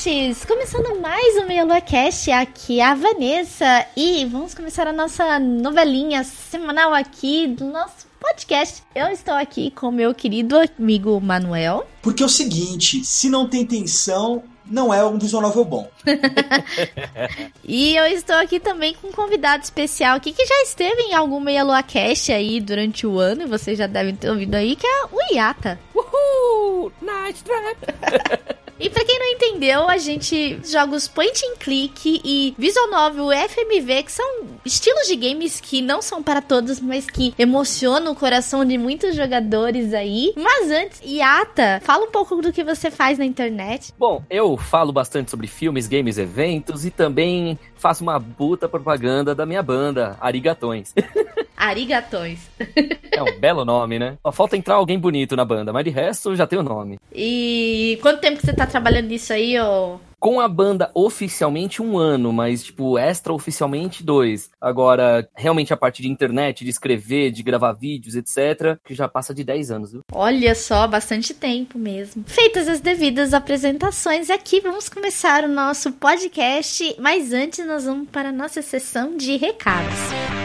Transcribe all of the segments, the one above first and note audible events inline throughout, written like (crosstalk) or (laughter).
Ouvintes! Começando mais um Meia Lua Cast, aqui é a Vanessa e vamos começar a nossa novelinha semanal aqui do nosso podcast. Eu estou aqui com meu querido amigo Manuel. Porque é o seguinte, se não tem tensão, não é um visual novel bom. (laughs) e eu estou aqui também com um convidado especial aqui que já esteve em algum Meia Lua Cast aí durante o ano, e vocês já devem ter ouvido aí, que é o Iata. Uhul! Nice trap! (laughs) E pra quem não entendeu, a gente joga os point and click e visual novel FMV, que são estilos de games que não são para todos, mas que emocionam o coração de muitos jogadores aí. Mas antes, Yata, fala um pouco do que você faz na internet. Bom, eu falo bastante sobre filmes, games, eventos e também faço uma puta propaganda da minha banda, Arigatões. (laughs) Arigatões. é um belo nome, né? Só falta entrar alguém bonito na banda, mas de resto já tem o nome. E quanto tempo que você tá trabalhando nisso aí, ô? Com a banda oficialmente um ano, mas, tipo, extra oficialmente dois. Agora, realmente a parte de internet, de escrever, de gravar vídeos, etc., que já passa de 10 anos, viu? Olha só, bastante tempo mesmo. Feitas as devidas apresentações, aqui vamos começar o nosso podcast, mas antes nós vamos para a nossa sessão de recados. Muito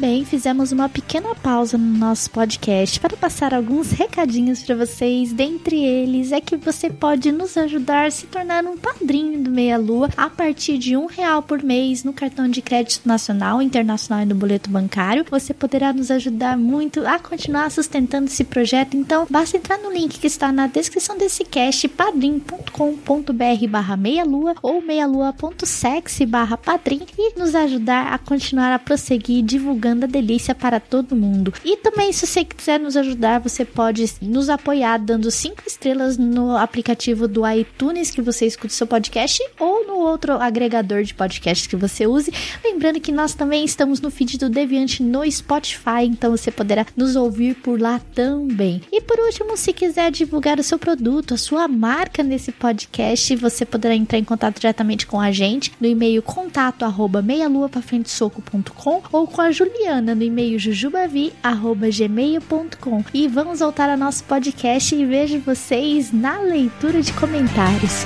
bem, fizemos uma pequena pausa no nosso podcast para passar alguns recadinhos para vocês. Dentre eles é que você pode nos ajudar a se tornar um padrinho do Meia Lua a partir de um real por mês no cartão de crédito nacional, internacional e no boleto bancário. Você poderá nos ajudar muito a continuar sustentando esse projeto. Então, basta entrar no link que está na descrição desse cast, padrim.com.br barra meia lua ou meialua.sexy barra padrim e nos ajudar a continuar a prosseguir divulgando a delícia para todo mundo. E também, se você quiser nos ajudar, você pode nos apoiar dando cinco estrelas no aplicativo do iTunes que você escuta o seu podcast ou no outro agregador de podcast que você use. Lembrando que nós também estamos no feed do Deviante no Spotify, então você poderá nos ouvir por lá também. E por último, se quiser divulgar o seu produto, a sua marca nesse podcast, você poderá entrar em contato diretamente com a gente no e-mail contato arroba meialuapafrentesoco.com ou com a Juliana no e-mail jujubavi@gmail.com e vamos voltar ao nosso podcast e vejo vocês na leitura de comentários.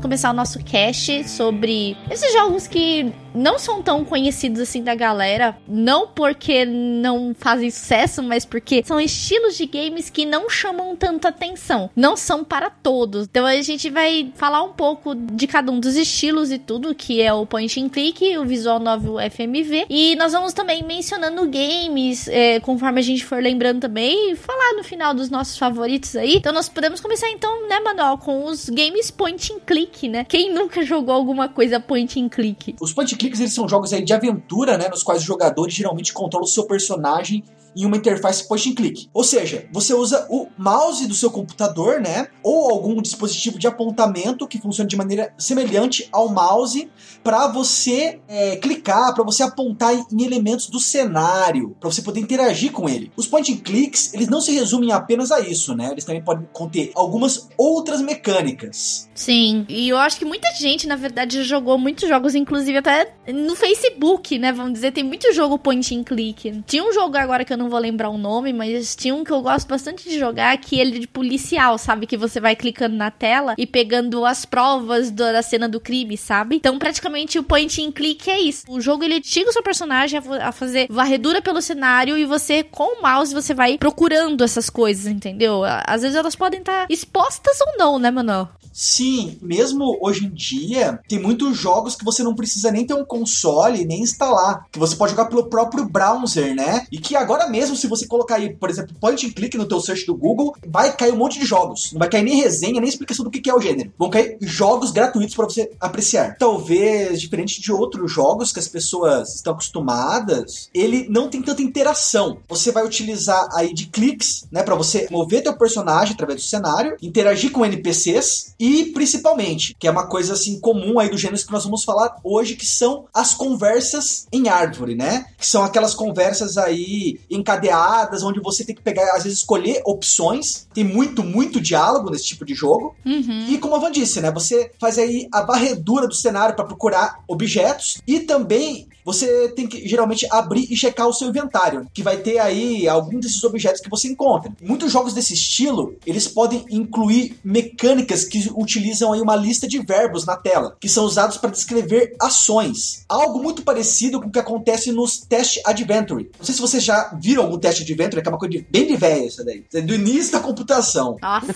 Começar o nosso cast sobre esses jogos que não são tão conhecidos assim da galera, não porque não fazem sucesso, mas porque são estilos de games que não chamam tanta atenção, não são para todos. Então a gente vai falar um pouco de cada um dos estilos e tudo, que é o point and click, o visual novel FMV, e nós vamos também mencionando games, é, conforme a gente for lembrando também, e falar no final dos nossos favoritos aí. Então nós podemos começar então, né, Manuel, com os games point and click, né? Quem nunca jogou alguma coisa point and click? Os point clicks eles são jogos aí de aventura, né, nos quais os jogadores geralmente controlam o seu personagem em uma interface point and click. Ou seja, você usa o mouse do seu computador, né? Ou algum dispositivo de apontamento que funciona de maneira semelhante ao mouse para você é, clicar, para você apontar em elementos do cenário, para você poder interagir com ele. Os point and clicks, eles não se resumem apenas a isso, né? Eles também podem conter algumas outras mecânicas. Sim, e eu acho que muita gente, na verdade, jogou muitos jogos, inclusive até no Facebook, né? Vamos dizer, tem muito jogo point and click. Tinha um jogo agora que eu não vou lembrar o nome, mas tinha um que eu gosto bastante de jogar, que ele é de policial, sabe? Que você vai clicando na tela e pegando as provas da cena do crime, sabe? Então, praticamente, o point and click é isso. O jogo, ele tira o seu personagem a fazer varredura pelo cenário e você, com o mouse, você vai procurando essas coisas, entendeu? Às vezes elas podem estar expostas ou não, né, Manuel? Sim, mesmo hoje em dia, tem muitos jogos que você não precisa nem ter um console, nem instalar. Que você pode jogar pelo próprio browser, né? E que agora mesmo, se você colocar aí, por exemplo, point and click no teu search do Google, vai cair um monte de jogos. Não vai cair nem resenha, nem explicação do que é o gênero. Vão cair jogos gratuitos para você apreciar. Talvez, diferente de outros jogos que as pessoas estão acostumadas, ele não tem tanta interação. Você vai utilizar aí de cliques, né, para você mover teu personagem através do cenário, interagir com NPCs e principalmente, que é uma coisa assim comum aí do gênero que nós vamos falar hoje, que são as conversas em árvore, né? Que são aquelas conversas aí encadeadas, onde você tem que pegar, às vezes, escolher opções. Tem muito, muito diálogo nesse tipo de jogo. Uhum. E como a Van disse, né? Você faz aí a varredura do cenário para procurar objetos e também você tem que geralmente abrir e checar o seu inventário, que vai ter aí algum desses objetos que você encontra. Muitos jogos desse estilo, eles podem incluir mecânicas que utilizam aí uma lista de verbos na tela, que são usados para descrever ações. Algo muito parecido com o que acontece nos Test Adventure. Não sei se vocês já viram algum Test Adventure, que é uma coisa bem de velha essa daí. É do início da computação. Nossa.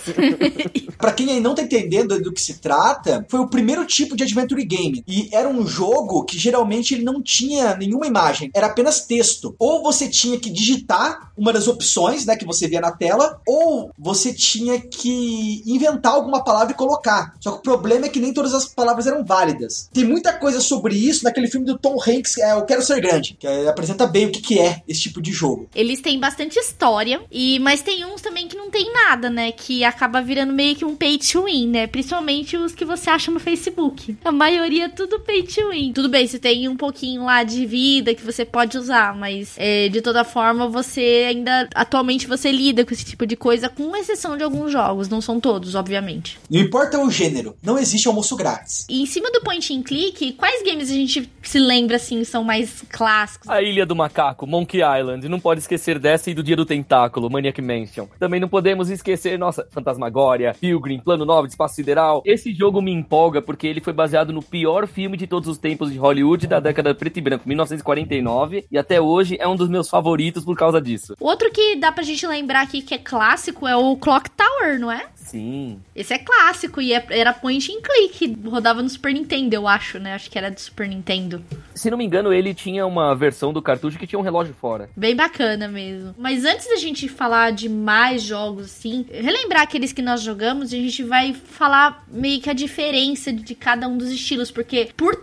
(laughs) para quem aí não tá entendendo do que se trata, foi o primeiro tipo de Adventure Game. E era um jogo que geralmente ele não tinha nenhuma imagem, era apenas texto. Ou você tinha que digitar uma das opções, né, que você via na tela, ou você tinha que inventar alguma palavra e colocar. Só que o problema é que nem todas as palavras eram válidas. Tem muita coisa sobre isso naquele filme do Tom Hanks, é Eu Quero Ser Grande, que é, apresenta bem o que, que é esse tipo de jogo. Eles têm bastante história, e mas tem uns também que não tem nada, né? Que acaba virando meio que um pay to win, né? Principalmente os que você acha no Facebook. A maioria é tudo pay to win. Tudo bem, você tem um pouquinho lá de vida que você pode usar, mas é, de toda forma você ainda atualmente você lida com esse tipo de coisa, com exceção de alguns jogos, não são todos, obviamente. Não importa o gênero, não existe almoço grátis. E em cima do point and click, quais games a gente se lembra assim são mais clássicos? A Ilha do Macaco, Monkey Island, não pode esquecer dessa e do Dia do Tentáculo, Maniac Mansion. Também não podemos esquecer, nossa, Fantasmagória, Pilgrim, Plano 9, Espaço Sideral. Esse jogo me empolga porque ele foi baseado no pior filme de todos os tempos de Hollywood da década preto e branco, 1949, e até hoje é um dos meus favoritos por causa disso. Outro que dá pra gente lembrar aqui que é clássico é o Clock Tower, não é? Sim. Esse é clássico e é, era point and click. Rodava no Super Nintendo, eu acho, né? Acho que era do Super Nintendo. Se não me engano, ele tinha uma versão do cartucho que tinha um relógio fora. Bem bacana mesmo. Mas antes da gente falar de mais jogos, assim, relembrar aqueles que nós jogamos, a gente vai falar meio que a diferença de cada um dos estilos, porque por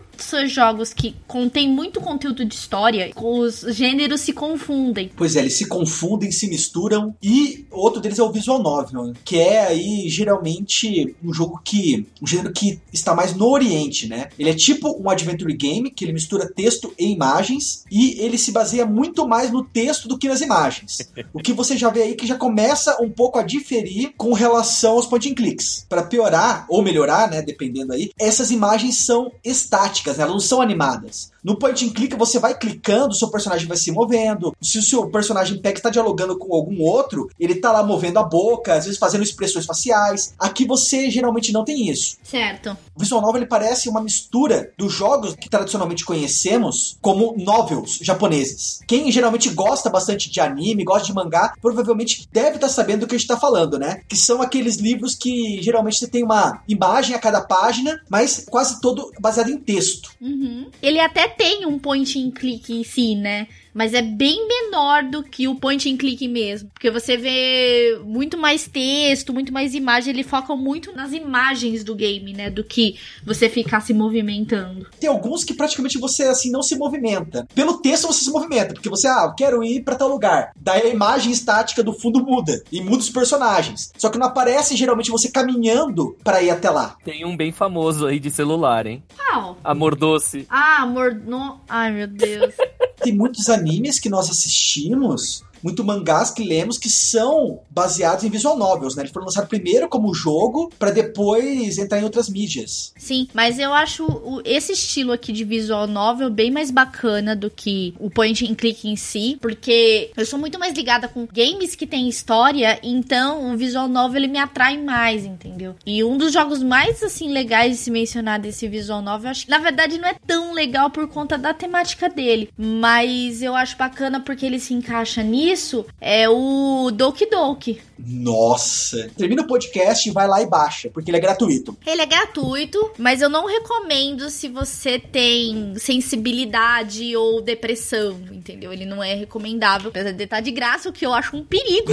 jogos que contêm muito conteúdo de história, os gêneros se confundem. Pois é, eles se confundem, se misturam. E outro deles é o visual novel, que é aí geralmente um jogo que um gênero que está mais no Oriente, né? Ele é tipo um adventure game que ele mistura texto e imagens e ele se baseia muito mais no texto do que nas imagens. (laughs) o que você já vê aí que já começa um pouco a diferir com relação aos point and clicks. Para piorar ou melhorar, né, dependendo aí, essas imagens são estáticas, né? elas não são animadas. No point and click você vai clicando, seu personagem vai se movendo. Se o seu personagem pega está dialogando com algum outro, ele tá lá movendo a boca, às vezes fazendo expressões faciais. Aqui você geralmente não tem isso. Certo. O visual novel ele parece uma mistura dos jogos que tradicionalmente conhecemos como novels japoneses. Quem geralmente gosta bastante de anime, gosta de mangá, provavelmente deve estar tá sabendo do que a gente está falando, né? Que são aqueles livros que geralmente você tem uma imagem a cada página, mas quase todo baseado em texto. Uhum. Ele até tem um point and click em si, né? Mas é bem menor do que o point and click mesmo. Porque você vê muito mais texto, muito mais imagem, ele foca muito nas imagens do game, né? Do que você ficar se movimentando. Tem alguns que praticamente você assim não se movimenta. Pelo texto você se movimenta, porque você, ah, eu quero ir para tal lugar. Daí a imagem estática do fundo muda e muda os personagens. Só que não aparece geralmente você caminhando para ir até lá. Tem um bem famoso aí de celular, hein? Qual? Amor Doce. Ah, amor. No... Ai, meu Deus. (laughs) Tem muitos animes que nós assistimos muito mangás que lemos que são baseados em visual novels, né? Eles foram lançados primeiro como jogo para depois entrar em outras mídias. Sim, mas eu acho esse estilo aqui de visual novel bem mais bacana do que o point and click em si, porque eu sou muito mais ligada com games que tem história, então o visual novel ele me atrai mais, entendeu? E um dos jogos mais assim legais de se mencionar desse visual novel, acho que na verdade não é tão legal por conta da temática dele, mas eu acho bacana porque ele se encaixa nisso isso é o Doki Doki. Nossa! Termina o podcast e vai lá e baixa, porque ele é gratuito. Ele é gratuito, mas eu não recomendo se você tem sensibilidade ou depressão, entendeu? Ele não é recomendável, apesar de estar de graça, o que eu acho um perigo.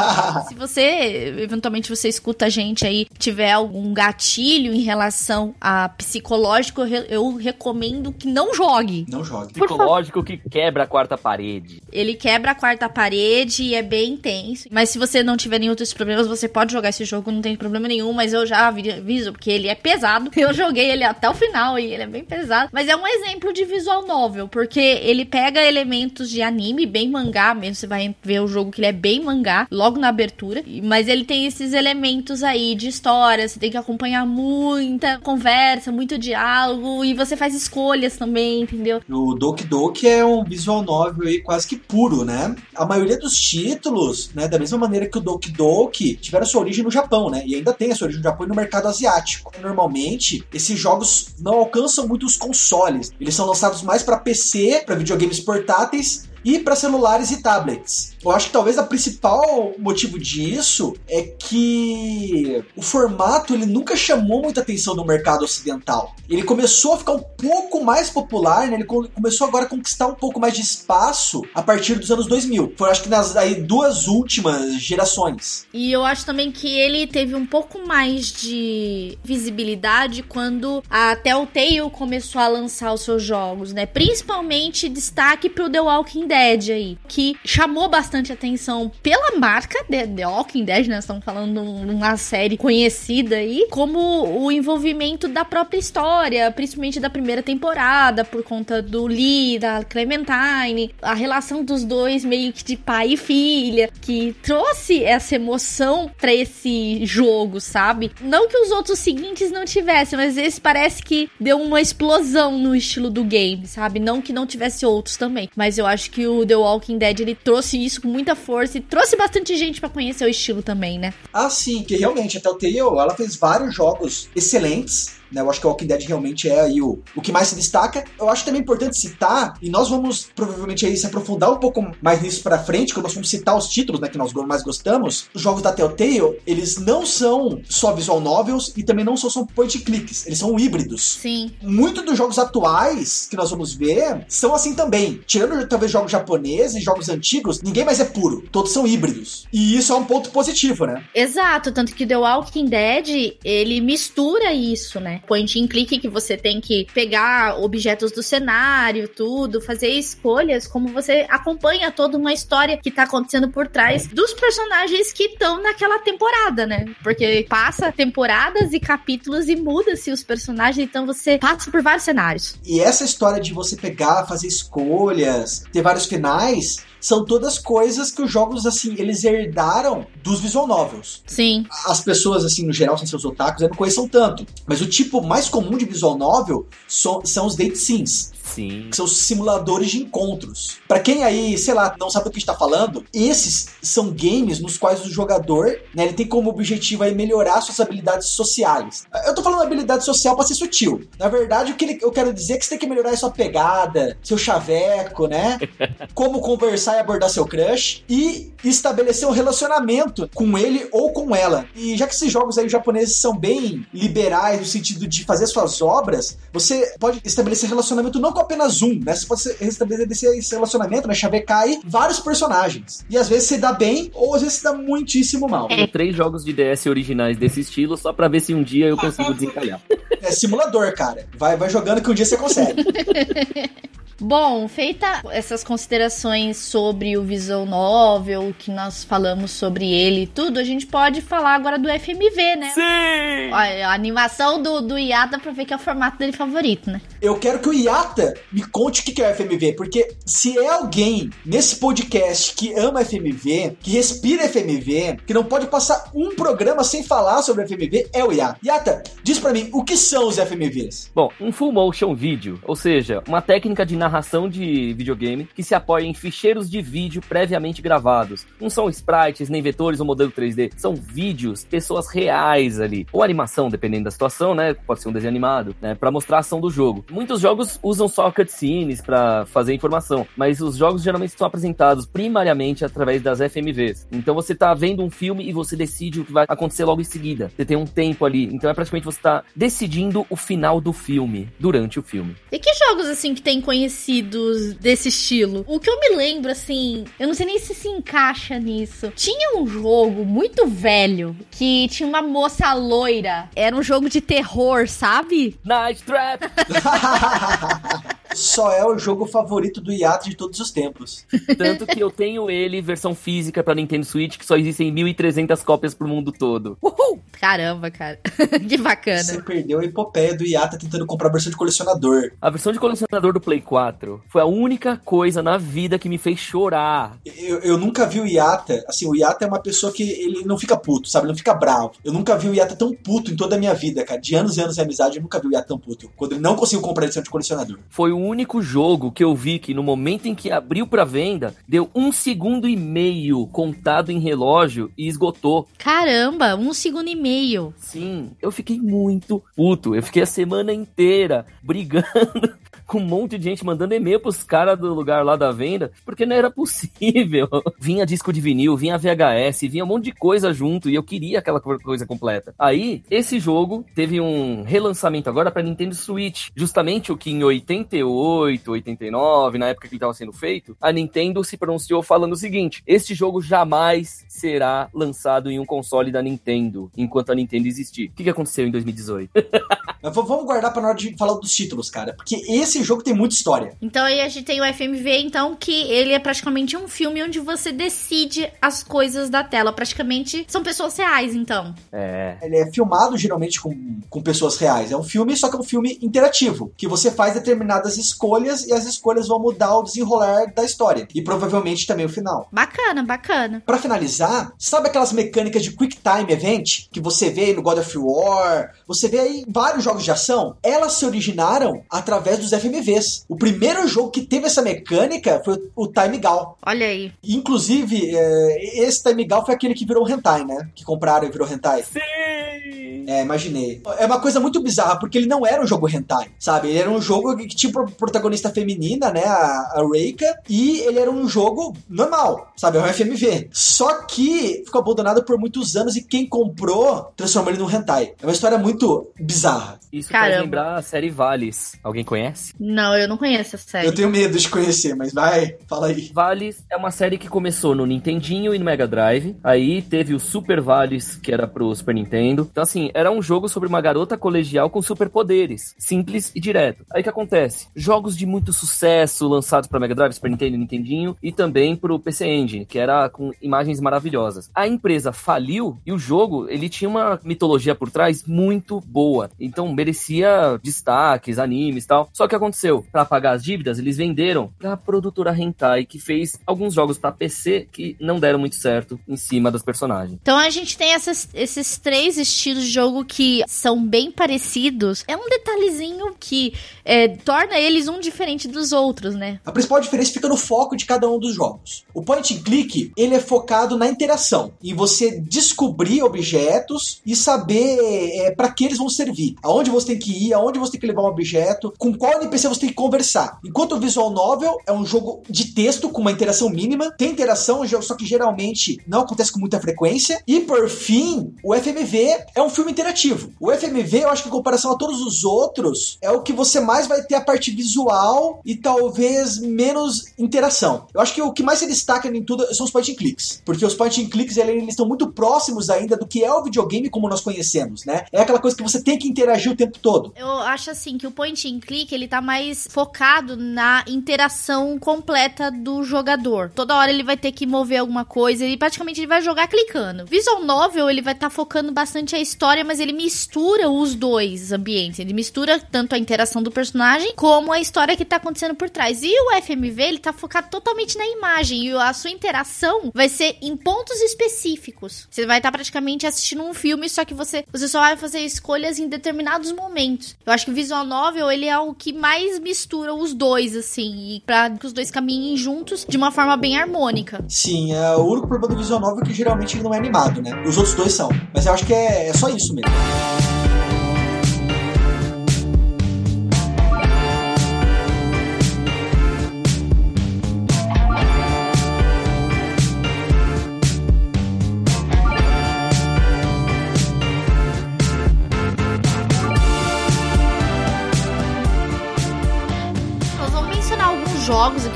(laughs) se você, eventualmente, você escuta a gente aí, tiver algum gatilho em relação a psicológico, eu recomendo que não jogue. Não jogue. Psicológico que quebra a quarta parede. Ele quebra a quarta parede e é bem intenso. Mas se você não tiver nenhum outros problemas, você pode jogar esse jogo, não tem problema nenhum. Mas eu já aviso, porque ele é pesado. Eu (laughs) joguei ele até o final e ele é bem pesado. Mas é um exemplo de visual novel, porque ele pega elementos de anime, bem mangá mesmo. Você vai ver o jogo que ele é bem mangá, logo na abertura. Mas ele tem esses elementos aí de história. Você tem que acompanhar muita conversa, muito diálogo. E você faz escolhas também, entendeu? O Doki Doki é um visual novel aí quase que puro, né? A maioria dos títulos, né, da mesma maneira que o Doki Doki, tiveram sua origem no Japão, né? E ainda tem a sua origem no Japão e no mercado asiático. Normalmente, esses jogos não alcançam muito os consoles. Eles são lançados mais para PC, para videogames portáteis e para celulares e tablets. Eu acho que talvez o principal motivo disso é que o formato ele nunca chamou muita atenção no mercado ocidental. Ele começou a ficar um pouco mais popular, né? ele começou agora a conquistar um pouco mais de espaço a partir dos anos 2000. Foi acho que nas aí, duas últimas gerações. E eu acho também que ele teve um pouco mais de visibilidade quando a Telltale começou a lançar os seus jogos, né? Principalmente destaque pro The Walking Dead aí, que chamou bastante atenção pela marca The, The Walking Dead, né? Estamos falando de uma série conhecida aí, como o envolvimento da própria história, principalmente da primeira temporada, por conta do Lee, da Clementine, a relação dos dois meio que de pai e filha, que trouxe essa emoção para esse jogo, sabe? Não que os outros seguintes não tivessem, mas esse parece que deu uma explosão no estilo do game, sabe? Não que não tivesse outros também, mas eu acho que que o The Walking Dead ele trouxe isso com muita força e trouxe bastante gente para conhecer o estilo também, né? Ah, sim, que realmente a Telltale, ela fez vários jogos excelentes né? Eu acho que o Walking Dead realmente é aí o, o que mais se destaca. Eu acho também importante citar, e nós vamos provavelmente aí se aprofundar um pouco mais nisso pra frente, quando nós vamos citar os títulos né, que nós mais gostamos. Os jogos da Telltale, eles não são só visual novels e também não só são point clicks, eles são híbridos. Sim. Muitos dos jogos atuais que nós vamos ver são assim também. Tirando talvez jogos japoneses e jogos antigos, ninguém mais é puro. Todos são híbridos. E isso é um ponto positivo, né? Exato, tanto que The Walking Dead, ele mistura isso, né? Point and click que você tem que pegar objetos do cenário, tudo, fazer escolhas, como você acompanha toda uma história que tá acontecendo por trás dos personagens que estão naquela temporada, né? Porque passa temporadas e capítulos e muda-se os personagens, então você passa por vários cenários. E essa história de você pegar, fazer escolhas, ter vários finais, são todas coisas que os jogos, assim, eles herdaram dos visual novels. Sim. As pessoas, assim, no geral, sem seus otakus, não conheçam tanto. Mas o tipo mais comum de visual novel são, são os date scenes. Sim. Que são os simuladores de encontros. Para quem aí, sei lá, não sabe do que está falando, esses são games nos quais o jogador, né, ele tem como objetivo aí melhorar suas habilidades sociais. Eu tô falando habilidade social para ser sutil. Na verdade, o que eu quero dizer é que você tem que melhorar sua pegada, seu chaveco, né? (laughs) como conversar conversar e abordar seu crush e estabelecer um relacionamento com ele ou com ela. E já que esses jogos aí japoneses são bem liberais no sentido de fazer suas obras, você pode estabelecer relacionamento não com apenas um, né? Você pode estabelecer esse relacionamento, né? Chavecar aí vários personagens. E às vezes você dá bem ou às vezes você dá muitíssimo mal. Tenho três jogos de DS originais desse estilo só pra ver se um dia eu consigo desencalhar. É simulador, cara. Vai, vai jogando que um dia você consegue. (laughs) Bom, feita essas considerações sobre o Visual Novel, que nós falamos sobre ele e tudo, a gente pode falar agora do FMV, né? Sim! A, a animação do, do Iata pra ver que é o formato dele favorito, né? Eu quero que o Iata me conte o que é o FMV, porque se é alguém nesse podcast que ama FMV, que respira FMV, que não pode passar um programa sem falar sobre FMV, é o Iata. Iata, diz pra mim, o que são os FMVs? Bom, um full motion vídeo, ou seja, uma técnica de narração de videogame que se apoia em ficheiros de vídeo previamente gravados. Não são sprites, nem vetores ou modelo 3D, são vídeos, pessoas reais ali. Ou animação, dependendo da situação, né? Pode ser um desenho animado, né? Pra mostrar a ação do jogo. Muitos jogos usam só cutscenes para fazer informação, mas os jogos geralmente são apresentados primariamente através das FMVs. Então você tá vendo um filme e você decide o que vai acontecer logo em seguida. Você tem um tempo ali, então é praticamente você tá decidindo o final do filme durante o filme. E que jogos, assim, que tem conhecidos desse estilo? O que eu me lembro, assim, eu não sei nem se se encaixa nisso. Tinha um jogo muito velho que tinha uma moça loira. Era um jogo de terror, sabe? Night Trap! (laughs) Só é o jogo favorito do Iata de todos os tempos. Tanto que eu tenho ele, versão física pra Nintendo Switch, que só existem 1.300 cópias pro mundo todo. Uhul! Caramba, cara. (laughs) que bacana. Você perdeu a epopeia do Iata tentando comprar a versão de colecionador. A versão de colecionador do Play 4 foi a única coisa na vida que me fez chorar. Eu, eu nunca vi o Iata, assim, o Iata é uma pessoa que ele não fica puto, sabe? Ele não fica bravo. Eu nunca vi o Iata tão puto em toda a minha vida, cara. De anos e anos de amizade, eu nunca vi o Iata tão puto. Quando ele não conseguiu comprar a edição de colecionador. Foi o único jogo que eu vi que no momento em que abriu pra venda, deu um segundo e meio contado em relógio e esgotou. Caramba, um segundo e meio. Sim, eu fiquei muito puto. Eu fiquei a semana inteira (laughs) brigando com um monte de gente mandando e-mail pros caras do lugar lá da venda, porque não era possível. (laughs) Vinha disco de vinil, vinha VHS, vinha um monte de coisa junto e eu queria aquela coisa completa. Aí, esse jogo teve um relançamento agora para Nintendo Switch, justamente o que em 88, 89, na época que ele estava sendo feito, a Nintendo se pronunciou falando o seguinte: este jogo jamais será lançado em um console da Nintendo enquanto a Nintendo existir. O que, que aconteceu em 2018? (laughs) Mas v- vamos guardar pra na hora de falar dos títulos, cara. Porque esse jogo tem muita história. Então aí a gente tem o FMV, então, que ele é praticamente um filme onde você decide as coisas da tela. Praticamente são pessoas reais, então. é. Ele é filmado geralmente com, com pessoas reais. É um filme, só que é um filme interativo. Que você faz determinadas escolhas e as escolhas vão mudar o desenrolar da história. E provavelmente também o final. Bacana, bacana. Pra finalizar, sabe aquelas mecânicas de Quick Time Event que você vê no God of War? Você vê aí vários jogos de ação? Elas se originaram através dos FMVs. O primeiro jogo que teve essa mecânica foi o Time Gal. Olha aí. Inclusive, é, esse Time Gal foi aquele que virou hentai, né? Que compraram e virou hentai. Sim! É, imaginei. É uma coisa muito bizarra, porque ele não era um jogo hentai, sabe? Ele era um jogo que tinha pro- protagonista feminina, né? A, a Reika. E ele era um jogo normal, sabe? É um FMV. Só que ficou abandonado por muitos anos e quem comprou transformou ele num hentai. É uma história muito bizarra. Isso Caramba. faz lembrar a série Vales. Alguém conhece? Não, eu não conheço essa série. Eu tenho medo de conhecer, mas vai, fala aí. Vales é uma série que começou no Nintendinho e no Mega Drive. Aí teve o Super Vales, que era pro Super Nintendo. Então, assim, era um jogo sobre uma garota colegial com superpoderes. Simples e direto. Aí o que acontece? Jogos de muito sucesso lançados pra Mega Drive, Super Nintendo Nintendinho. E também pro PC Engine, que era com imagens maravilhosas. A empresa faliu e o jogo, ele tinha uma mitologia por trás muito boa. Então, merecia destaques, animes tal. Só que aconteceu? Pra pagar as dívidas, eles venderam pra produtora Hentai, que fez alguns jogos pra PC que não deram muito certo em cima dos personagens. Então a gente tem essas- esses três estilos de jogo que são bem parecidos, é um detalhezinho que é, torna eles um diferente dos outros, né? A principal diferença fica no foco de cada um dos jogos. O point and click, ele é focado na interação, em você descobrir objetos e saber é, para que eles vão servir, aonde você tem que ir, aonde você tem que levar um objeto, com qual NPC você tem que conversar. Enquanto o visual novel é um jogo de texto com uma interação mínima, tem interação, só que geralmente não acontece com muita frequência. E por fim, o FMV é um filme interativo. O FMV, eu acho que em comparação a todos os outros, é o que você mais vai ter a parte visual e talvez menos interação. Eu acho que o que mais se destaca em tudo são os point and clicks, porque os point and clicks eles estão muito próximos ainda do que é o videogame como nós conhecemos, né? É aquela coisa que você tem que interagir o tempo todo. Eu acho assim que o point and click ele tá mais focado na interação completa do jogador. Toda hora ele vai ter que mover alguma coisa e praticamente ele vai jogar clicando. Visual novel ele vai estar tá focando bastante a história, mas ele mistura os dois ambientes. Ele mistura tanto a interação do personagem como a história que tá acontecendo por trás. E o FMV ele tá focado totalmente na imagem e a sua interação vai ser em pontos específicos. Você vai estar tá praticamente assistindo um filme, só que você você só vai fazer escolhas em determinados momentos. Eu acho que o visual novel ele é o que mais mistura os dois assim, e para que os dois caminhem juntos de uma forma bem harmônica. Sim, é o único problema do visual novel é que geralmente ele não é animado, né? Os outros dois são. Mas eu acho que é, é só isso mesmo.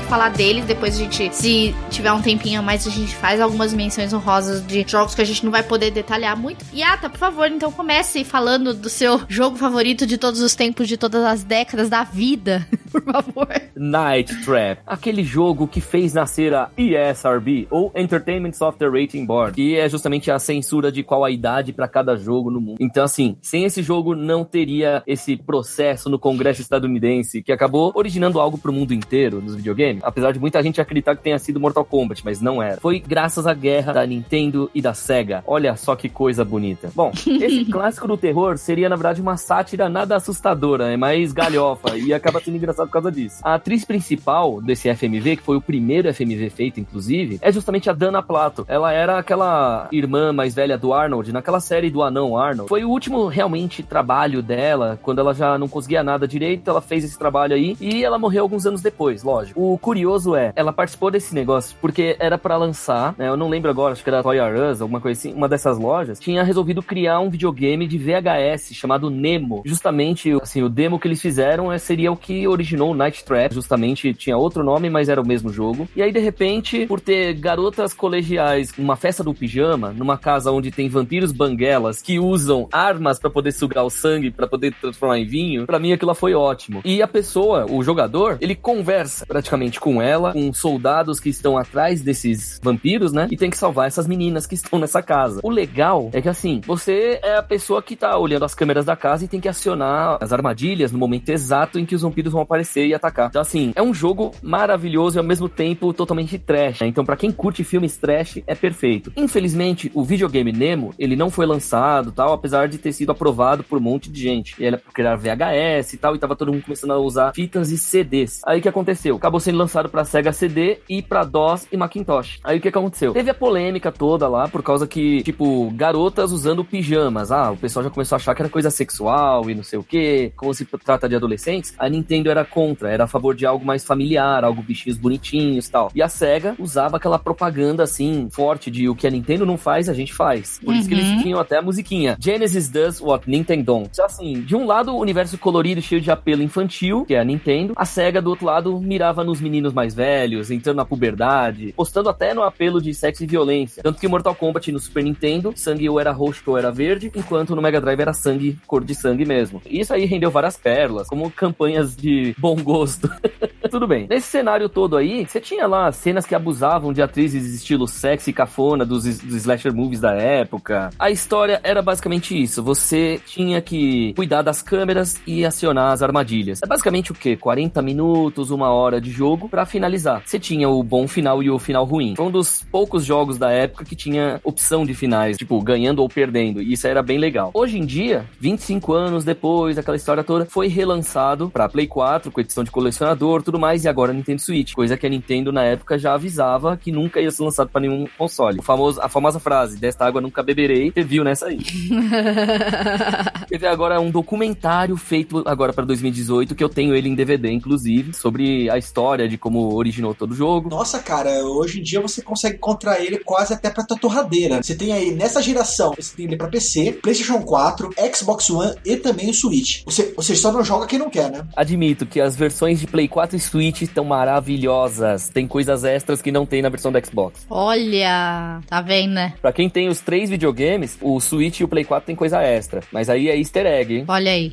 Falar deles. Depois a gente, se tiver um tempinho a mais, a gente faz algumas menções honrosas de jogos que a gente não vai poder detalhar muito. E Ata, por favor, então comece falando do seu jogo favorito de todos os tempos, de todas as décadas da vida, (laughs) por favor. Night Trap, aquele jogo que fez nascer a ESRB, ou Entertainment Software Rating Board, que é justamente a censura de qual a idade para cada jogo no mundo. Então, assim, sem esse jogo não teria esse processo no Congresso estadunidense que acabou originando algo pro mundo inteiro nos videogames. Apesar de muita gente acreditar que tenha sido Mortal Kombat, mas não era. Foi graças à guerra da Nintendo e da Sega. Olha só que coisa bonita. Bom, (laughs) esse clássico do terror seria, na verdade, uma sátira nada assustadora, é mais galhofa e acaba sendo engraçado por causa disso. A atriz principal desse FMV, que foi o primeiro FMV feito, inclusive, é justamente a Dana Plato. Ela era aquela irmã mais velha do Arnold, naquela série do anão Arnold. Foi o último realmente trabalho dela, quando ela já não conseguia nada direito, ela fez esse trabalho aí e ela morreu alguns anos depois, lógico lógico. O curioso é, ela participou desse negócio porque era para lançar, né? Eu não lembro agora, acho que era Toy R Us, alguma coisa assim. Uma dessas lojas tinha resolvido criar um videogame de VHS chamado Nemo. Justamente, assim, o demo que eles fizeram é, seria o que originou o Night Trap. Justamente tinha outro nome, mas era o mesmo jogo. E aí, de repente, por ter garotas colegiais numa festa do pijama, numa casa onde tem vampiros banguelas que usam armas para poder sugar o sangue, para poder transformar em vinho, para mim aquilo foi ótimo. E a pessoa, o jogador, ele conversa praticamente com ela, com soldados que estão atrás desses vampiros, né? E tem que salvar essas meninas que estão nessa casa. O legal é que assim, você é a pessoa que tá olhando as câmeras da casa e tem que acionar as armadilhas no momento exato em que os vampiros vão aparecer e atacar. Então assim, é um jogo maravilhoso e ao mesmo tempo totalmente trash. Né? Então para quem curte filmes trash, é perfeito. Infelizmente, o videogame Nemo, ele não foi lançado, tal, apesar de ter sido aprovado por um monte de gente. E era porque era VHS e tal, e tava todo mundo começando a usar fitas e CDs. Aí o que aconteceu? Acabou sendo lançado para Sega CD e para DOS e Macintosh. Aí o que, aconteceu? Teve a polêmica toda lá por causa que, tipo, garotas usando pijamas. Ah, o pessoal já começou a achar que era coisa sexual e não sei o que, como se trata de adolescentes. A Nintendo era contra, era a favor de algo mais familiar, algo bichinhos bonitinhos e tal. E a Sega usava aquela propaganda assim, forte de o que a Nintendo não faz, a gente faz. Por uhum. isso que eles uhum. tinham até a musiquinha. Genesis does what Nintendo don't. Então, assim, de um lado, o universo colorido, cheio de apelo infantil, que é a Nintendo. A Sega, do outro lado, mirava mirava nos meninos mais velhos, entrando na puberdade, postando até no apelo de sexo e violência. Tanto que Mortal Kombat no Super Nintendo, sangue ou era roxo ou era verde, enquanto no Mega Drive era sangue, cor de sangue mesmo. Isso aí rendeu várias pérolas, como campanhas de bom gosto. (laughs) Tudo bem. Nesse cenário todo aí, você tinha lá cenas que abusavam de atrizes estilo sexy e cafona dos, dos slasher movies da época. A história era basicamente isso. Você tinha que cuidar das câmeras e acionar as armadilhas. É basicamente o quê? 40 minutos, uma hora de jogo para finalizar. Você tinha o bom final e o final ruim. Foi um dos poucos jogos da época que tinha opção de finais, tipo, ganhando ou perdendo. E isso era bem legal. Hoje em dia, 25 anos depois, aquela história toda, foi relançado para Play 4, com edição de colecionador, tudo mais, e agora Nintendo Switch. Coisa que a Nintendo na época já avisava que nunca ia ser lançado para nenhum console. O famoso, a famosa frase, desta água nunca beberei, você viu nessa aí. (laughs) Teve agora um documentário feito agora para 2018, que eu tenho ele em DVD, inclusive, sobre a história de como originou todo o jogo. Nossa, cara, hoje em dia você consegue encontrar ele quase até pra tua torradeira. Você tem aí, nessa geração, você tem ele pra PC, PlayStation 4, Xbox One e também o Switch. Você, você só não joga quem não quer, né? Admito que as versões de Play 4 e Switch estão maravilhosas. Tem coisas extras que não tem na versão do Xbox. Olha, tá vendo, né? Pra quem tem os três videogames, o Switch e o Play 4 tem coisa extra. Mas aí é easter egg, hein? Olha aí.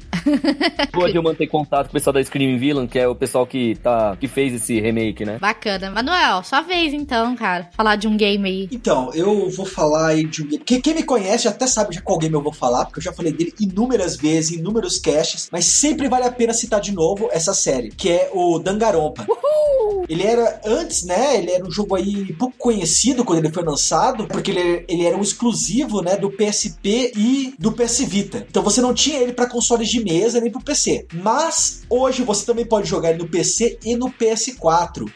Boa (laughs) de eu manter contato com o pessoal da Screaming Villain, que é o pessoal que, tá, que fez esse remake, né? Bacana. Manuel, sua vez então, cara. Falar de um game aí. Então, eu vou falar aí de um game. Quem, quem me conhece já até sabe já qual game eu vou falar, porque eu já falei dele inúmeras vezes, inúmeros caches, mas sempre vale a pena citar de novo essa série, que é o Dangarompa. Uhul! Ele era, antes, né, ele era um jogo aí pouco conhecido quando ele foi lançado, porque ele, ele era um exclusivo, né, do PSP e do PS Vita. Então você não tinha ele para consoles de mesa nem pro PC. Mas hoje você também pode jogar ele no PC e no PS4.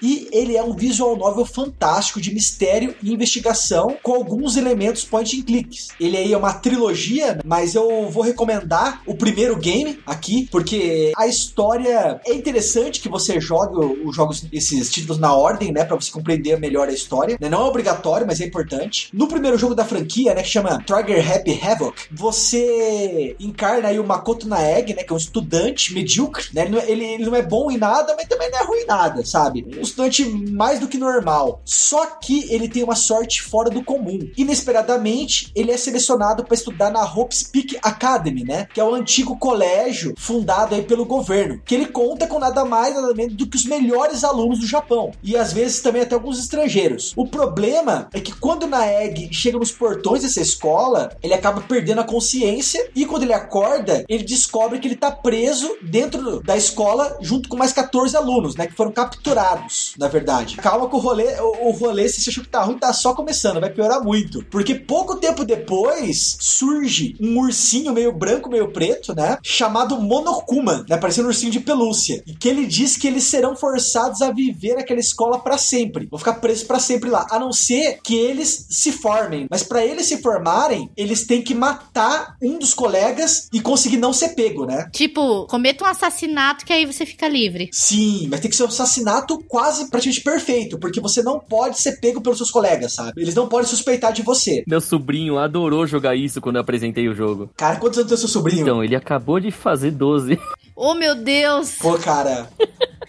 E ele é um visual novel fantástico de mistério e investigação com alguns elementos point and clicks. Ele aí é uma trilogia, mas eu vou recomendar o primeiro game aqui, porque a história é interessante que você jogue os jogos, esses títulos na ordem, né, para você compreender melhor a história. Não é obrigatório, mas é importante. No primeiro jogo da franquia, né, que chama Trigger Happy Havoc, você encarna aí o Makoto Naeg, né, que é um estudante medíocre, né, ele não, é, ele não é bom em nada, mas também não é ruim em nada, sabe? Um estudante mais do que normal. Só que ele tem uma sorte fora do comum. Inesperadamente, ele é selecionado para estudar na Hope's Peak Academy, né? Que é o antigo colégio fundado aí pelo governo, que ele conta com nada mais nada menos do que os melhores alunos do Japão e às vezes também até alguns estrangeiros. O problema é que quando Naeg chega nos portões dessa escola, ele acaba perdendo a consciência e quando ele acorda, ele descobre que ele tá preso dentro da escola junto com mais 14 alunos, né, que foram capturados, na verdade. Calma que o rolê, o, o rolê se você achou que tá ruim, tá só começando, vai piorar muito. Porque pouco tempo depois surge um ursinho meio branco, meio preto, né, chamado Monokuma, né, parecendo um ursinho de pelúcia, e que ele diz que eles serão forçados a viver naquela escola para sempre. Vão ficar presos para sempre lá, a não ser que eles se formem. Mas para eles se formarem, eles têm que matar um dos colegas e conseguir não ser pego, né? Tipo, cometa um assassinato que aí você fica livre. Sim, mas tem que ser um assassinato quase praticamente perfeito, porque você não pode ser pego pelos seus colegas, sabe? Eles não podem suspeitar de você. Meu sobrinho adorou jogar isso quando eu apresentei o jogo. Cara, quantos anos tem seu sobrinho? Então, ele acabou de fazer 12. Oh, meu Deus! Pô, cara.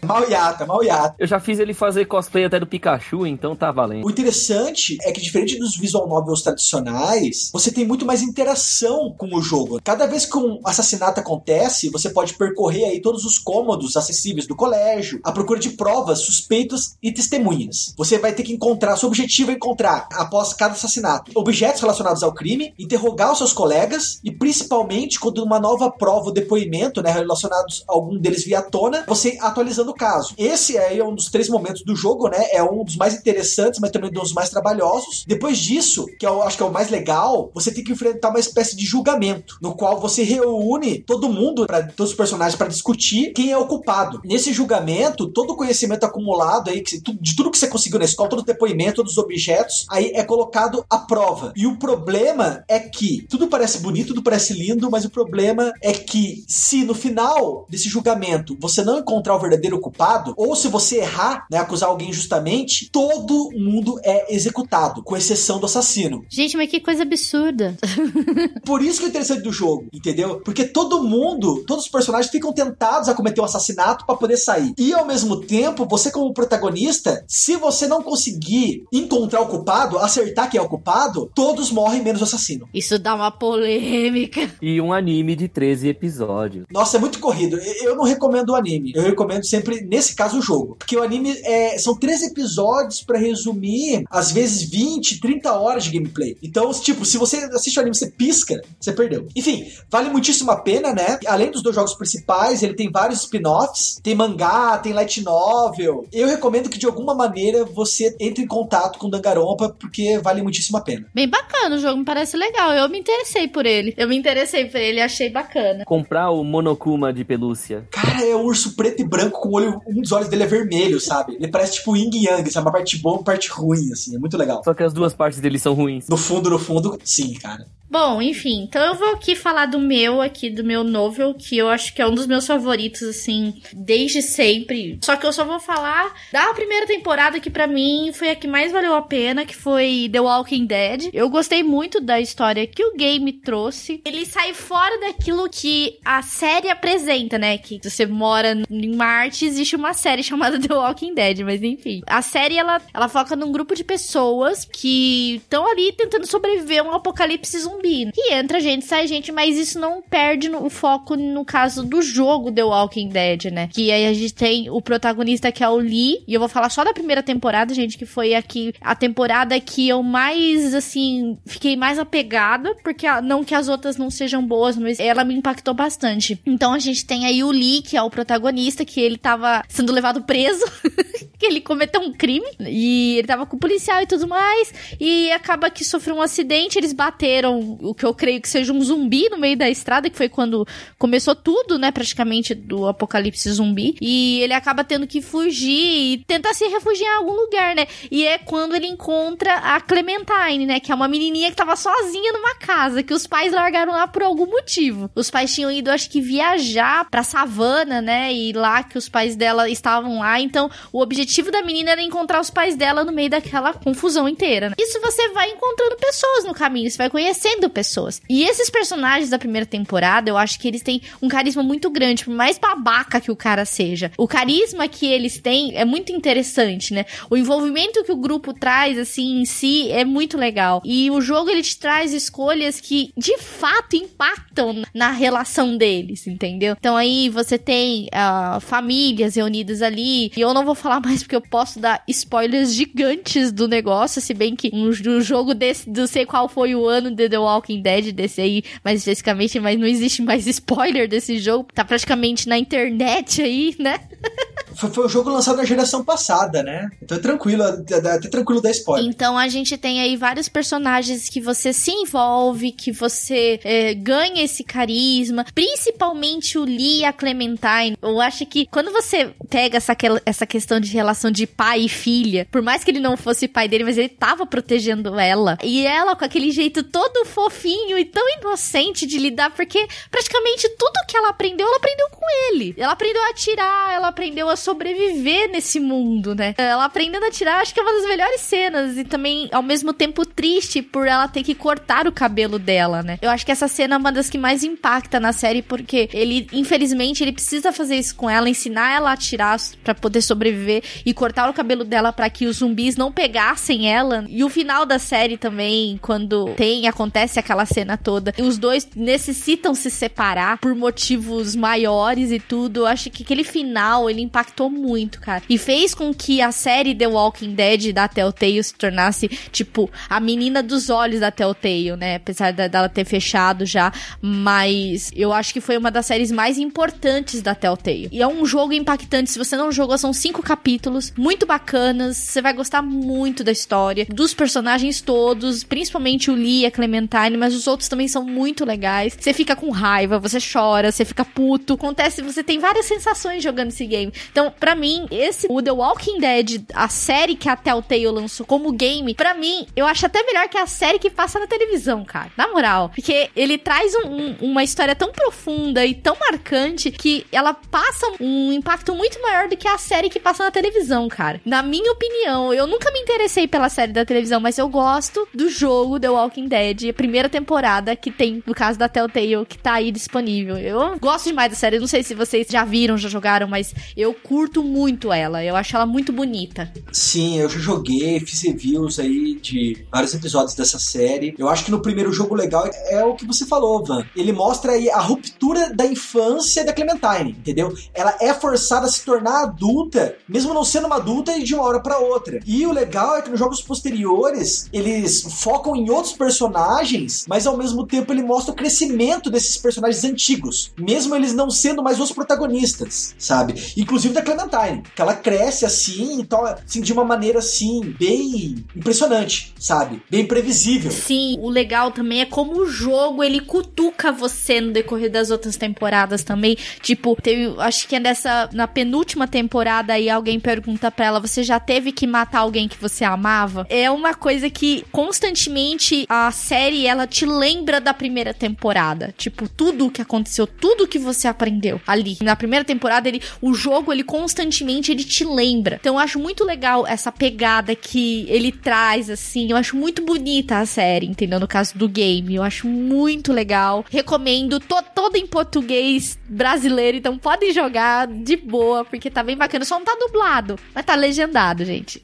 Mal iata, mal iata. Eu já fiz ele fazer cosplay até do Pikachu, então tá valendo. O interessante é que, diferente dos visual novels tradicionais, você tem muito mais interação com o jogo. Cada vez que um assassinato acontece, você pode percorrer aí todos os cômodos acessíveis do colégio, à procura de provas, suspeitos e testemunhas. Você vai ter que encontrar, seu objetivo é encontrar, após cada assassinato, objetos relacionados ao crime, interrogar os seus colegas e, principalmente, quando uma nova prova ou depoimento, né, relacionados a algum deles via tona, você atualizando o caso. Esse aí é um dos três momentos do jogo, né? É um dos mais interessantes, mas também um dos mais trabalhosos. Depois disso, que eu acho que é o mais legal, você tem que enfrentar uma espécie de julgamento, no qual você reúne todo mundo, pra, todos os personagens, para discutir quem é o culpado. Nesse julgamento, todo o conhecimento acumulado aí, de tudo que você conseguiu na escola, todo o depoimento, todos os objetos, aí é colocado à prova. E o problema é que tudo parece bonito, tudo parece lindo, mas o problema é que se no final desse julgamento você não encontrar o verdadeiro culpado, ou se você errar, né, acusar alguém justamente, todo mundo é executado, com exceção do assassino. Gente, mas que coisa absurda. (laughs) Por isso que é interessante do jogo, entendeu? Porque todo mundo, todos os personagens ficam tentados a cometer um assassinato para poder sair. E ao mesmo tempo, você como protagonista, se você não conseguir encontrar o culpado, acertar quem é o culpado, todos morrem menos o assassino. Isso dá uma polêmica. E um anime de 13 episódios. Nossa, é muito corrido. Eu não recomendo o anime. Eu recomendo sempre, nesse caso, o jogo. Porque o anime é, são 13 episódios para resumir, às vezes 20, 30 horas de gameplay. Então, tipo, se você assiste o anime, você pisca, você perdeu. Enfim, vale muitíssimo a pena, né? Além dos dois jogos principais, ele tem vários spin-offs, tem mangá, tem light novel. Eu recomendo que de alguma maneira você entre em contato com Dangarompa, porque vale muitíssimo a pena. Bem bacana, o jogo me parece legal. Eu me interessei por ele. Eu me interessei por ele achei bacana. Comprar o Monokuma de pelúcia. Cara, é um urso preto e branco com o olho, um dos olhos dele é vermelho, sabe? Ele parece tipo Yin Yang, sabe? Uma parte boa, uma parte ruim, assim. É muito legal. Só que as duas partes dele são ruins. No fundo, no fundo, sim, cara. Bom, enfim, então eu vou aqui falar do meu, aqui do meu novel, que eu acho que é um dos meus favoritos, assim, desde sempre. Só que eu só vou falar da primeira temporada que para mim foi a que mais valeu a pena, que foi The Walking Dead. Eu gostei muito da história que o game trouxe. Ele sai fora daquilo que a série apresenta, né? Que você mora em Marte, existe uma série (laughs) chamada The Walking Dead, mas enfim. A série ela, ela foca num grupo de pessoas que estão ali tentando sobreviver a um apocalipse zumbi. E entra gente, sai gente, mas isso não perde o foco no caso do jogo The Walking Dead, né? Que aí a gente tem o protagonista que é o Lee, e eu vou falar só da primeira temporada, gente, que foi aqui a temporada que eu mais, assim, fiquei mais apegada, porque não que as outras não sejam boas, mas ela me impactou bastante. Então a gente tem aí o Lee, que é o protagonista, que ele tava sendo levado preso, (laughs) que ele cometeu um crime, e ele tava com o policial e tudo mais, e acaba que sofreu um acidente, eles bateram o que eu creio que seja um zumbi no meio da estrada, que foi quando começou tudo, né, praticamente do apocalipse zumbi. E ele acaba tendo que fugir e tentar se refugiar em algum lugar, né? E é quando ele encontra a Clementine, né, que é uma menininha que tava sozinha numa casa, que os pais largaram lá por algum motivo. Os pais tinham ido, acho que viajar pra savana, né, e lá que os pais dela estavam lá. Então, o objetivo da menina era encontrar os pais dela no meio daquela confusão inteira. Né? Isso você vai encontrando pessoas no caminho, você vai conhecendo pessoas. E esses personagens da primeira temporada, eu acho que eles têm um carisma muito grande, por mais babaca que o cara seja. O carisma que eles têm é muito interessante, né? O envolvimento que o grupo traz, assim, em si, é muito legal. E o jogo, ele te traz escolhas que, de fato, impactam na relação deles, entendeu? Então aí você tem uh, famílias reunidas ali, e eu não vou falar (laughs) mais porque eu posso dar spoilers gigantes do negócio, se bem que um, um jogo desse, não sei qual foi o ano de The Walking Dead desse aí, mais especificamente, mas não existe mais (laughs) spoiler desse jogo. Tá praticamente na internet aí, né? (laughs) foi, foi jogo lançado na geração passada, né? Então é tranquilo, é, é até tranquilo da spoiler. Então a gente tem aí vários personagens que você se envolve, que você é, ganha esse carisma, principalmente o Lee e a Clementine. Eu acho que quando você pega essa, essa questão de relação de pai e filha, por mais que ele não fosse pai dele, mas ele tava protegendo ela, e ela com aquele jeito todo fofinho e tão inocente de lidar, porque praticamente tudo que ela aprendeu, ela aprendeu com ele. Ela aprendeu a atirar, ela aprendeu a sobreviver nesse mundo, né? Ela aprendendo a atirar, acho que é uma das melhores cenas e também ao mesmo tempo triste por ela ter que cortar o cabelo dela, né? Eu acho que essa cena é uma das que mais impacta na série porque ele, infelizmente, ele precisa fazer isso com ela, ensinar ela a atirar para poder sobreviver e cortar o cabelo dela para que os zumbis não pegassem ela. E o final da série também, quando tem acontece aquela cena toda. E os dois necessitam se separar por motivos maiores e tudo. Eu acho que aquele final, ele impactou muito, cara. E fez com que a série The Walking Dead da Telltale se tornasse, tipo, a menina dos olhos da Telltale, né? Apesar dela ter fechado já. Mas eu acho que foi uma das séries mais importantes da Telltale. E é um jogo impactante. Se você não jogou, são cinco capítulos, muito bacanas. Você vai gostar muito da história, dos personagens todos, principalmente o Lee e a Clementine mas os outros também são muito legais. Você fica com raiva, você chora, você fica puto. Acontece, você tem várias sensações jogando esse game. Então, para mim, esse o The Walking Dead, a série que a Telltale lançou como game, para mim, eu acho até melhor que a série que passa na televisão, cara. Na moral, porque ele traz um, um, uma história tão profunda e tão marcante que ela passa um impacto muito maior do que a série que passa na televisão, cara. Na minha opinião, eu nunca me interessei pela série da televisão, mas eu gosto do jogo The Walking Dead, a primeira temporada que tem, no caso da Telltale, que tá aí disponível. Eu gosto demais da série, não sei se vocês já viram, já jogaram, mas eu curto muito ela. Eu acho ela muito bonita. Sim, eu já joguei, fiz reviews aí de vários episódios dessa série. Eu acho que no primeiro jogo legal é o que você falou, Van. Ele mostra aí a ruptura da infância da Clementine, entendeu? Ela é forçada a se tornar adulta, mesmo não sendo uma adulta e de uma hora para outra. E o legal é que nos jogos posteriores, eles focam em outros personagens, mas ao mesmo tempo ele mostra o crescimento desses personagens antigos, mesmo eles não sendo mais os protagonistas, sabe? Inclusive da Clementine, que ela cresce assim, então, assim, de uma maneira assim, bem impressionante, sabe? Bem previsível. Sim, o legal também é como o jogo ele cutuca você no decorrer das outras temporadas também. Tipo, teve, acho que é nessa na penúltima temporada aí alguém pergunta para ela, você já teve que matar alguém que você amava? É uma coisa que constantemente a série ela te lembra da primeira temporada. Tipo, tudo o que aconteceu, tudo que você aprendeu ali. Na primeira temporada ele o jogo ele constantemente ele te lembra. Então eu acho muito legal essa pegada que ele traz assim. Eu acho muito bonita a série, entendeu? No caso do game, eu acho muito legal. Recomendo to todo em português brasileiro, então podem jogar de boa, porque tá bem bacana. Só não tá dublado, mas tá legendado, gente.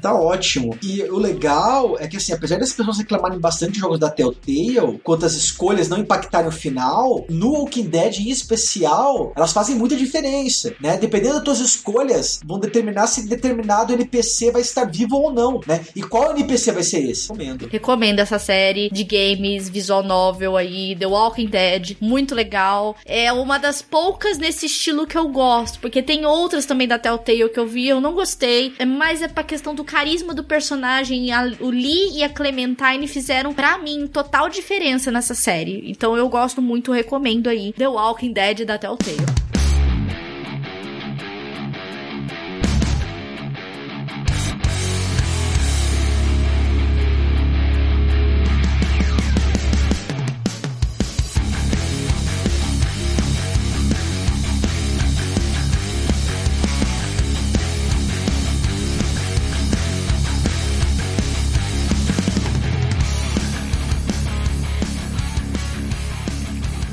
tá ótimo. E o legal é que, assim, apesar das pessoas reclamarem bastante de jogos da Telltale, quanto as escolhas não impactarem o final, no Walking Dead em especial, elas fazem muita diferença, né? Dependendo das tuas escolhas, vão determinar se determinado NPC vai estar vivo ou não, né? E qual NPC vai ser esse? Recomendo. Recomendo essa série de games, visual novel aí, The Walking Dead, muito legal. É uma das poucas nesse estilo que eu gosto, porque tem outras também da Telltale que eu vi, eu não gostei, é mais é pra questão do carisma do personagem, a, o Lee e a Clementine fizeram para mim total diferença nessa série. Então eu gosto muito, recomendo aí The Walking Dead da Telltale.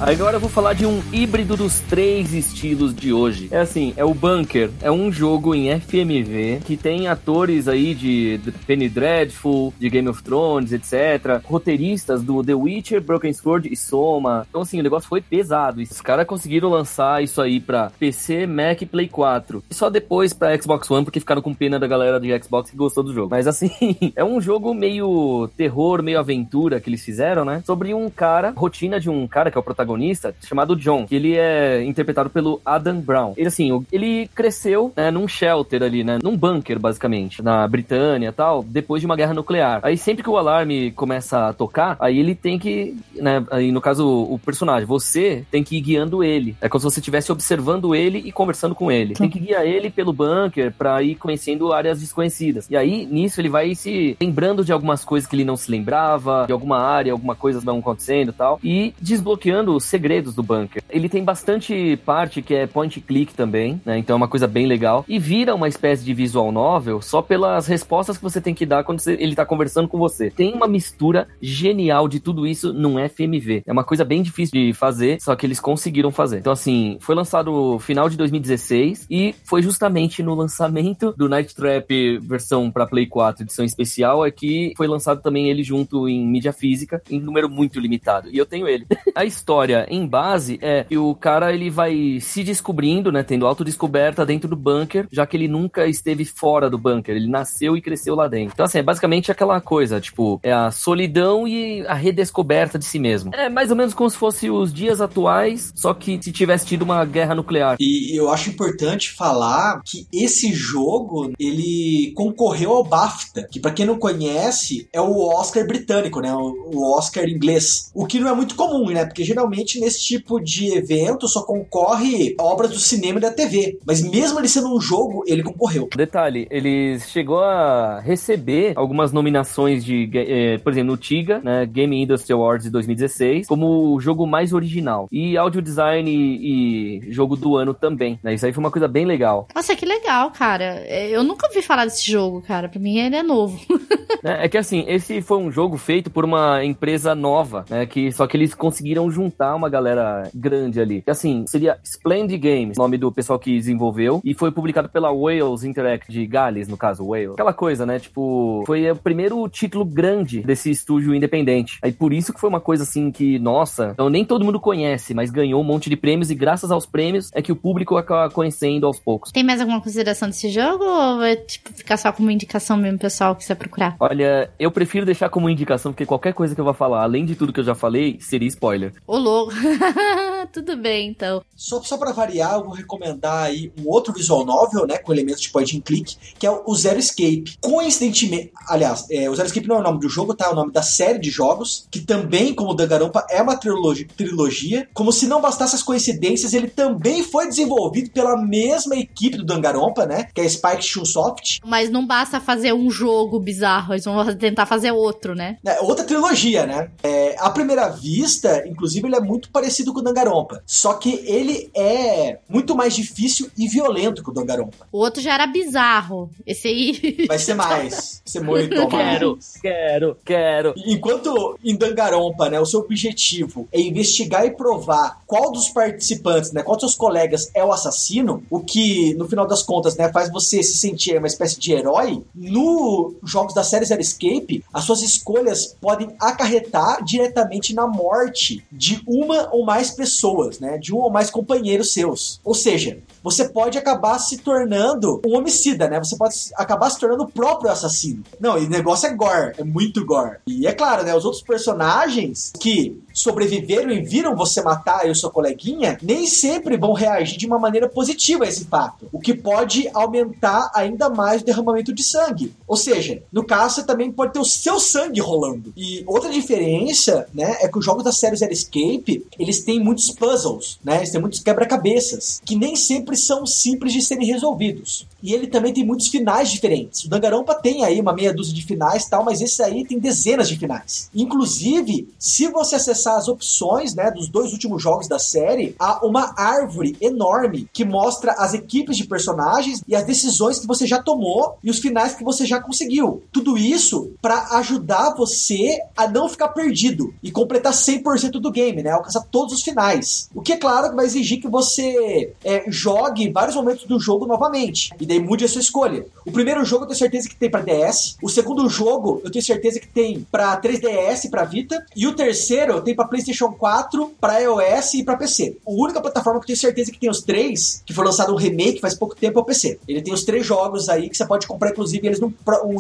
Agora eu vou falar de um híbrido dos três estilos de hoje. É assim, é o Bunker. É um jogo em FMV que tem atores aí de Penny Dreadful, de Game of Thrones, etc. Roteiristas do The Witcher, Broken Sword e Soma. Então assim, o negócio foi pesado. Os caras conseguiram lançar isso aí pra PC, Mac e Play 4. E só depois pra Xbox One, porque ficaram com pena da galera de Xbox que gostou do jogo. Mas assim, (laughs) é um jogo meio terror, meio aventura que eles fizeram, né? Sobre um cara, rotina de um cara que é o protagonista protagonista chamado John, que ele é interpretado pelo Adam Brown. Ele, assim, ele cresceu né, num shelter ali, né? Num bunker, basicamente, na Britânia e tal, depois de uma guerra nuclear. Aí sempre que o alarme começa a tocar, aí ele tem que, né? Aí no caso, o personagem, você tem que ir guiando ele. É como se você estivesse observando ele e conversando com ele. Tem que guiar ele pelo bunker pra ir conhecendo áreas desconhecidas. E aí, nisso, ele vai se lembrando de algumas coisas que ele não se lembrava, de alguma área, alguma coisa não acontecendo e tal, e desbloqueando segredos do bunker. Ele tem bastante parte que é point click também, né? Então é uma coisa bem legal. E vira uma espécie de visual novel só pelas respostas que você tem que dar quando você, ele tá conversando com você. Tem uma mistura genial de tudo isso num FMV. É uma coisa bem difícil de fazer, só que eles conseguiram fazer. Então, assim, foi lançado final de 2016 e foi justamente no lançamento do Night Trap versão para Play 4, edição especial, é que foi lançado também ele junto em mídia física, em número muito limitado. E eu tenho ele. (laughs) A história em base é que o cara ele vai se descobrindo, né, tendo autodescoberta dentro do bunker, já que ele nunca esteve fora do bunker, ele nasceu e cresceu lá dentro. Então assim, é basicamente aquela coisa, tipo, é a solidão e a redescoberta de si mesmo. É mais ou menos como se fosse os dias atuais, só que se tivesse tido uma guerra nuclear. E eu acho importante falar que esse jogo, ele concorreu ao BAFTA, que para quem não conhece, é o Oscar britânico, né, o Oscar inglês. O que não é muito comum, né? Porque geralmente geralmente nesse tipo de evento só concorre obras do cinema e da TV. Mas mesmo ele sendo um jogo, ele concorreu. Detalhe, ele chegou a receber algumas nominações de, eh, por exemplo, no TIGA, né, Game Industry Awards de 2016, como o jogo mais original. E áudio design e, e jogo do ano também. Né? Isso aí foi uma coisa bem legal. Nossa, que legal, cara. É, eu nunca ouvi falar desse jogo, cara. Pra mim ele é novo. (laughs) é, é que assim, esse foi um jogo feito por uma empresa nova, né? Que, só que eles conseguiram juntar uma galera grande ali. Assim, seria Splendid Games, nome do pessoal que desenvolveu, e foi publicado pela Wales Interact de Gales, no caso, Wales. Aquela coisa, né? Tipo, foi o primeiro título grande desse estúdio independente. Aí por isso que foi uma coisa assim que, nossa, então nem todo mundo conhece, mas ganhou um monte de prêmios e graças aos prêmios é que o público acaba conhecendo aos poucos. Tem mais alguma consideração desse jogo ou vai tipo, ficar só como indicação mesmo, pessoal, que você procurar? Olha, eu prefiro deixar como indicação, porque qualquer coisa que eu vou falar, além de tudo que eu já falei, seria spoiler. Ô, louco. (laughs) Tudo bem, então. Só, só pra variar, eu vou recomendar aí um outro visual novel, né, com elementos de point and click, que é o Zero Escape. Coincidentemente, aliás, é, o Zero Escape não é o nome do jogo, tá? É o nome da série de jogos, que também, como o Danganronpa, é uma trilogia, trilogia. Como se não bastasse as coincidências, ele também foi desenvolvido pela mesma equipe do Danganronpa, né, que é a Spike Chunsoft. Mas não basta fazer um jogo bizarro, eles vão tentar fazer outro, né? É, outra trilogia, né? É, à primeira vista, inclusive, ele é muito parecido com o Danganronpa. Só que ele é muito mais difícil e violento que o Danganronpa. O outro já era bizarro. Esse aí. (laughs) Vai ser mais. Vai ser muito mais. Quero, quero, quero. Enquanto em Dangarompa, né, o seu objetivo é investigar e provar qual dos participantes, né, qual dos seus colegas é o assassino, o que, no final das contas, né, faz você se sentir uma espécie de herói, no jogos da série Zero Escape, as suas escolhas podem acarretar diretamente na morte de uma ou mais pessoas, né, de um ou mais companheiros seus. Ou seja, você pode acabar se tornando um homicida, né? Você pode acabar se tornando o próprio assassino. Não, e o negócio é gore, é muito gore. E é claro, né? Os outros personagens que sobreviveram e viram você matar e o seu coleguinha, nem sempre vão reagir de uma maneira positiva a esse fato, o que pode aumentar ainda mais o derramamento de sangue. Ou seja, no caso você também pode ter o seu sangue rolando. E outra diferença, né, é que os jogos da série Zero Escape, eles têm muitos puzzles, né? Eles têm muitos quebra-cabeças, que nem sempre são simples de serem resolvidos. E ele também tem muitos finais diferentes. O Dangarompa tem aí uma meia dúzia de finais tal, mas esse aí tem dezenas de finais. Inclusive, se você acessar as opções né, dos dois últimos jogos da série, há uma árvore enorme que mostra as equipes de personagens e as decisões que você já tomou e os finais que você já conseguiu. Tudo isso para ajudar você a não ficar perdido e completar 100% do game, né? Alcançar todos os finais. O que é claro que vai exigir que você é, jogue vários momentos do jogo novamente. E daí mude a sua escolha. O primeiro jogo eu tenho certeza que tem para DS. O segundo jogo eu tenho certeza que tem para 3DS, para Vita. E o terceiro tem para PlayStation 4, para iOS e para PC. A única plataforma que eu tenho certeza que tem os três, que foi lançado um remake faz pouco tempo, é o PC. Ele tem os três jogos aí que você pode comprar, inclusive, eles num,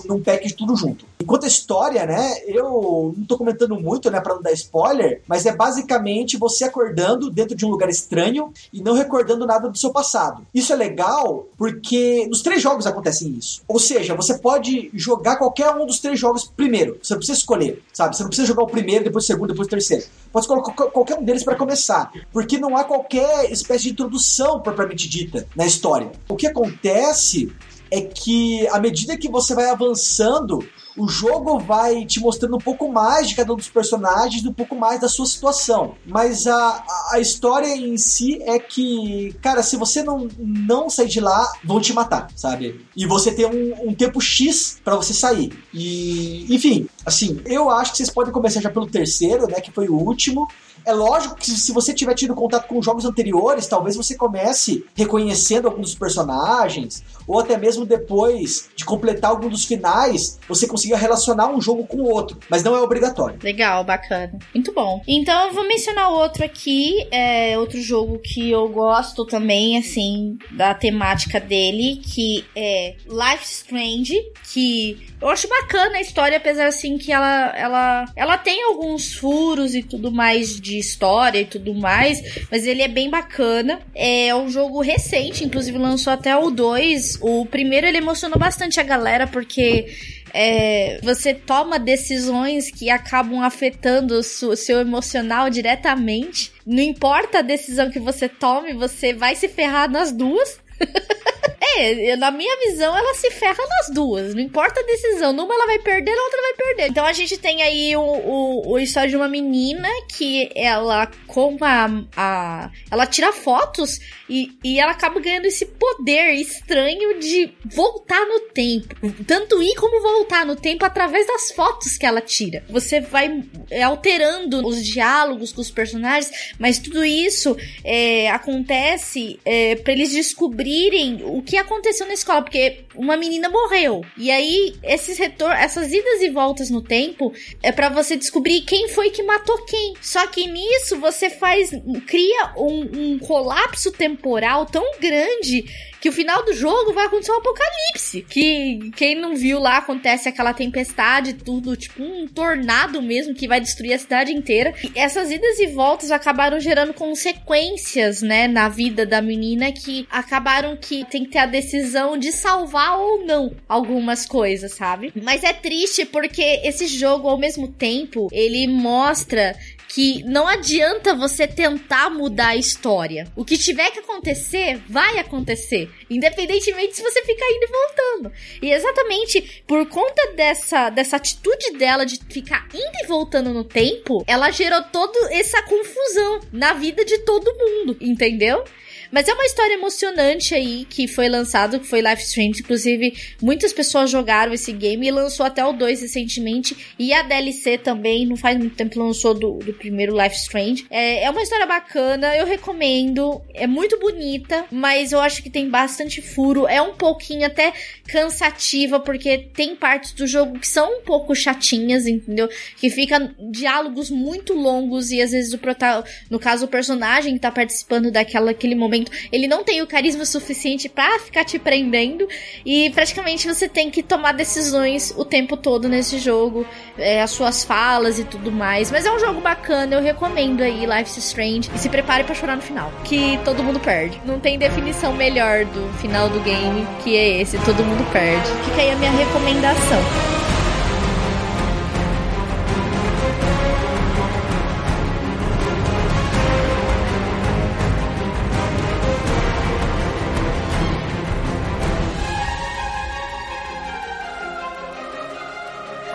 num pack de tudo junto. Enquanto a história, né, eu não tô comentando muito, né, pra não dar spoiler, mas é basicamente você acordando dentro de um lugar estranho e não recordando nada do seu passado. Isso é legal porque nos três jogos acontecem isso. Ou seja, você pode jogar qualquer um dos três jogos primeiro. Você não precisa escolher, sabe? Você não precisa jogar o primeiro, depois o segundo, depois o terceiro. Pode colocar qualquer um deles para começar, porque não há qualquer espécie de introdução propriamente dita na história. O que acontece é que à medida que você vai avançando, o jogo vai te mostrando um pouco mais de cada um dos personagens, um pouco mais da sua situação. Mas a, a história em si é que, cara, se você não, não sair de lá, vão te matar, sabe? E você tem um, um tempo X para você sair. E, enfim, assim, eu acho que vocês podem começar já pelo terceiro, né? Que foi o último. É lógico que se você tiver tido contato com jogos anteriores, talvez você comece reconhecendo alguns dos personagens, ou até mesmo depois de completar algum dos finais, você consiga relacionar um jogo com o outro. Mas não é obrigatório. Legal, bacana. Muito bom. Então eu vou mencionar outro aqui, é outro jogo que eu gosto também, assim, da temática dele, que é Life Strange, que eu acho bacana a história, apesar assim que ela, ela, ela tem alguns furos e tudo mais de história e tudo mais, mas ele é bem bacana. É um jogo recente, inclusive lançou até o 2. O primeiro ele emocionou bastante a galera porque é, você toma decisões que acabam afetando o seu emocional diretamente. Não importa a decisão que você tome, você vai se ferrar nas duas. (laughs) É, na minha visão, ela se ferra nas duas. Não importa a decisão. Numa ela vai perder, na outra vai perder. Então a gente tem aí o, o, o história de uma menina que ela, com a, a. Ela tira fotos e, e ela acaba ganhando esse poder estranho de voltar no tempo. Tanto ir como voltar no tempo através das fotos que ela tira. Você vai é, alterando os diálogos com os personagens, mas tudo isso é, acontece é, para eles descobrirem o que aconteceu na escola, porque uma menina morreu. E aí, esses retor essas idas e voltas no tempo é para você descobrir quem foi que matou quem. Só que nisso você faz. cria um, um colapso temporal tão grande que o final do jogo vai acontecer um apocalipse. Que quem não viu lá acontece aquela tempestade, tudo, tipo um tornado mesmo que vai destruir a cidade inteira. E essas idas e voltas acabaram gerando consequências, né, na vida da menina que acabaram que tem que ter a decisão de salvar ou não algumas coisas, sabe? Mas é triste porque esse jogo ao mesmo tempo, ele mostra que não adianta você tentar mudar a história. O que tiver que acontecer, vai acontecer. Independentemente se você ficar indo e voltando. E exatamente por conta dessa, dessa atitude dela de ficar indo e voltando no tempo, ela gerou toda essa confusão na vida de todo mundo, entendeu? Mas é uma história emocionante aí que foi lançado, que foi Life Strange. Inclusive, muitas pessoas jogaram esse game e lançou até o 2 recentemente. E a DLC também, não faz muito tempo, lançou do, do primeiro Life Strange. É, é uma história bacana, eu recomendo. É muito bonita, mas eu acho que tem bastante furo. É um pouquinho até cansativa, porque tem partes do jogo que são um pouco chatinhas, entendeu? Que fica diálogos muito longos e às vezes o prota no caso o personagem que tá participando daquela aquele momento ele não tem o carisma suficiente para ficar te prendendo e praticamente você tem que tomar decisões o tempo todo nesse jogo, é, as suas falas e tudo mais. Mas é um jogo bacana, eu recomendo aí Life is Strange e se prepare para chorar no final, que todo mundo perde. Não tem definição melhor do final do game que é esse, todo mundo perde. Fica aí a minha recomendação.